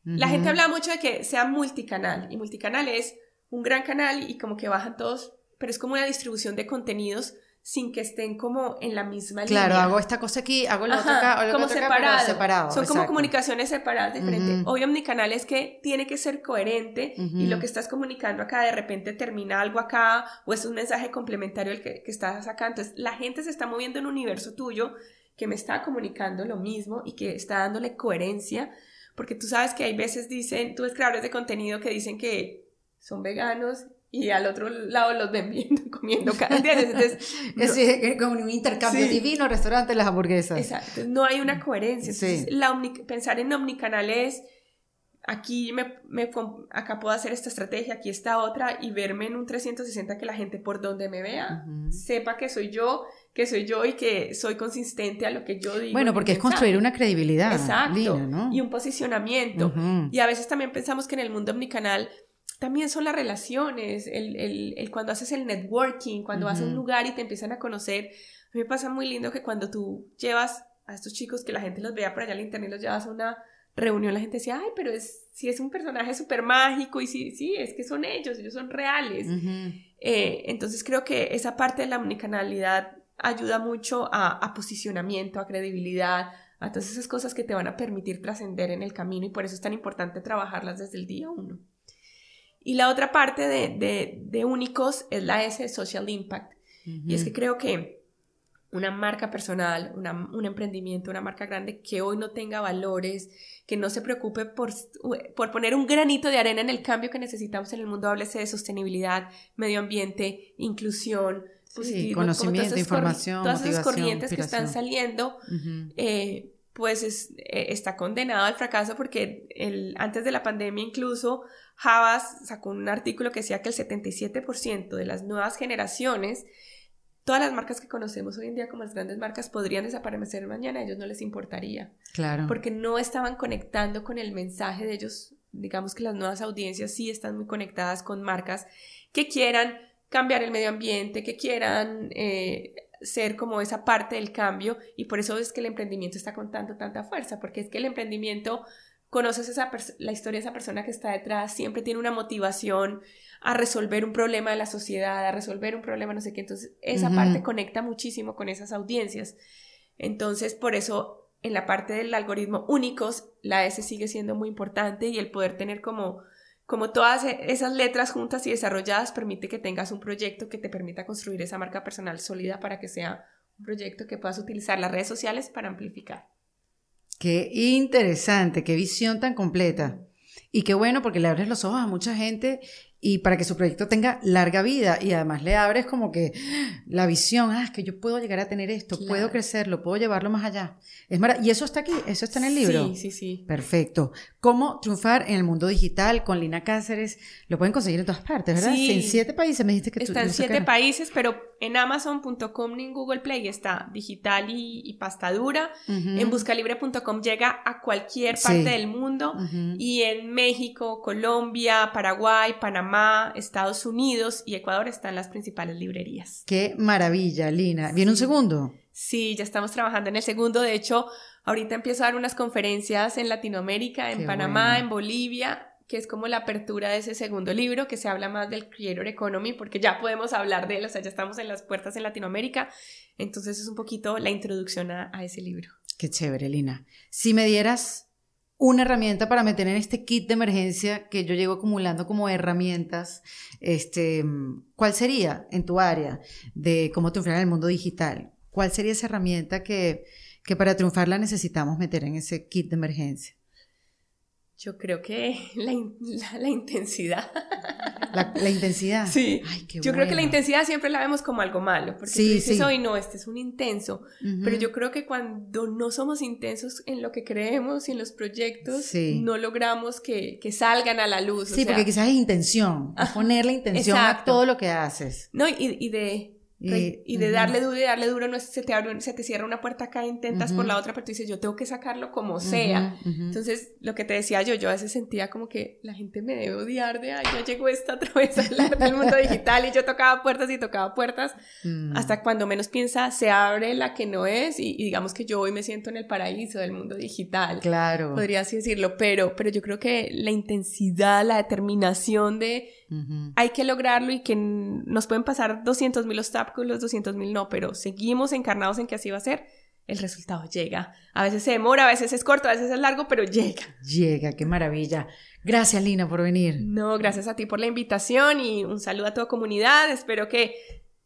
La Ujú. gente habla mucho de que sea multicanal, y multicanal es un gran canal y como que bajan todos, pero es como una distribución de contenidos sin que estén como en la misma Claro, línea. hago esta cosa aquí, hago la otra acá, hago la como otra acá, pero separado. Son como exacto. comunicaciones separadas, diferentes. Ujú. Hoy omnicanal es que tiene que ser coherente y Ujú. lo que estás comunicando acá de repente termina algo acá o es un mensaje complementario el que, que estás acá. Entonces la gente se está moviendo en un universo tuyo que me está comunicando lo mismo y que está dándole coherencia. Porque tú sabes que hay veces dicen, tú ves creadores de contenido que dicen que son veganos y al otro lado los ven viendo, comiendo cada día. Entonces, Es que como un intercambio Sí. divino, restaurante, las hamburguesas. Exacto, no hay una coherencia. Sí. Entonces, la omni- pensar en omnicanal es, aquí me, me acá puedo hacer esta estrategia, aquí está otra, y verme en un 360 que la gente por donde me vea Ujú. sepa que soy yo, que soy yo y que soy consistente a lo que yo digo. Bueno, porque es construir una credibilidad. Exacto, Lina, ¿no? y un posicionamiento. Ujú. Y a veces también pensamos que en el mundo omnicanal también son las relaciones, el, el- el cuando haces el networking, cuando vas a un lugar y te empiezan a conocer. A mí me pasa muy lindo que cuando tú llevas a estos chicos que la gente los vea por allá en el internet, los llevas a una reunión, la gente decía, ay, pero es, si es un personaje súper mágico y sí, sí, es que son ellos, ellos son reales. Eh, entonces creo que esa parte de la omnicanalidad ayuda mucho a, a posicionamiento, a credibilidad, a todas esas cosas que te van a permitir trascender en el camino y por eso es tan importante trabajarlas desde el día uno. Y la otra parte de, de- de únicos es la S Social Impact. Y es que creo que una marca personal, una- un emprendimiento, una marca grande que hoy no tenga valores, que no se preocupe por, por poner un granito de arena en el cambio que necesitamos en el mundo, háblese de sostenibilidad, medio ambiente, inclusión, positivismo, como conocimiento, información, todas esas corrientes que están saliendo, eh, pues es- eh, está condenado al fracaso porque el, antes de la pandemia incluso Havas sacó un artículo que decía que el 77% de las nuevas generaciones, todas las marcas que conocemos hoy en día como las grandes marcas podrían desaparecer mañana, a ellos no les importaría, Claro. porque no estaban conectando con el mensaje de ellos. Digamos que las nuevas audiencias sí están muy conectadas con marcas que quieran cambiar el medio ambiente, que quieran eh, ser como esa parte del cambio y por eso es que el emprendimiento está con tanto, tanta fuerza, porque es que el emprendimiento conoces esa la historia de esa persona que está detrás, siempre tiene una motivación a resolver un problema de la sociedad, a resolver un problema no sé qué, entonces esa parte conecta muchísimo con esas audiencias. Entonces, por eso en la parte del algoritmo únicos, la S sigue siendo muy importante y el poder tener como como todas e- esas letras juntas y desarrolladas permite que tengas un proyecto que te permita construir esa marca personal sólida para que sea un proyecto que puedas utilizar las redes sociales para amplificar. Qué interesante, qué visión tan completa. Y qué bueno porque le abres los ojos a mucha gente y para que su proyecto tenga larga vida y además le abres como que la visión, ah, es que yo puedo llegar a tener esto, puedo crecerlo, puedo llevarlo más allá. Es y eso está aquí, eso está en el libro. Sí, sí, sí. Perfecto. ¿Cómo triunfar en el mundo digital con Lina Cáceres? Lo pueden conseguir en todas partes, ¿verdad? Sí. En siete países me dijiste que Está en siete países, pero en Amazon.com ni en Google Play está digital y, pastadura. En buscalibre.com llega a cualquier parte del mundo. Y en México, Colombia, Paraguay, Panamá, Estados Unidos y Ecuador están las principales librerías. Qué maravilla, Lina. ¿Viene un segundo? Sí, ya estamos trabajando en el segundo. De hecho, ahorita empiezo a dar unas conferencias en Latinoamérica, en Panamá, en Bolivia, que es como la apertura de ese segundo libro, que se habla más del Creator Economy, porque ya podemos hablar de él, o sea, ya estamos en las puertas en Latinoamérica. Entonces es un poquito la introducción a, ese libro. Qué chévere, Lina. Si me dieras una herramienta para meter en este kit de emergencia que yo llevo acumulando como herramientas, este, ¿cuál sería en tu área de cómo triunfar en el mundo digital? ¿Cuál sería esa herramienta que, que para triunfarla necesitamos meter en ese kit de emergencia? Yo creo que la, la, intensidad. La, intensidad. Sí. yo creo que la intensidad siempre la vemos como algo malo, porque sí, tú dices, hoy no, este es un intenso. Pero yo creo que cuando no somos intensos en lo que creemos y en los proyectos, no logramos que, que, salgan a la luz. Sí, porque quizás es intención, poner la intención a todo lo que haces. No, y, y de y, de darle duro y darle duro, no es, se, te abre, se te cierra una puerta acá, intentas por la otra, pero tú dices, yo tengo que sacarlo como sea. Entonces, lo que te decía yo, yo a veces sentía como que la gente me debe odiar de, ay, ya llegó esta otra vez a hablar del mundo digital y yo tocaba puertas y tocaba puertas, mm. hasta cuando menos piensa, se abre la que no es y, digamos que yo hoy me siento en el paraíso del mundo digital. Claro. Podría así decirlo, pero, pero yo creo que la intensidad, la determinación de hay que lograrlo y que nos pueden pasar 200 mil obstáculos, 200 mil no, pero seguimos encarnados en que así va a ser. El resultado llega. A veces se demora, a veces es corto, a veces es largo, pero llega. Llega, qué maravilla. Gracias, Lina, por venir. No, gracias a ti por la invitación y un saludo a toda comunidad. Espero que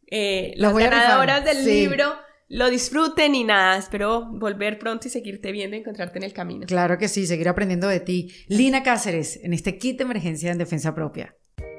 eh, las ganadoras del libro lo disfruten y nada, espero volver pronto y seguirte viendo y encontrarte en el camino. Claro que sí, seguir aprendiendo de ti. Lina Cáceres, en este kit de emergencia en defensa propia.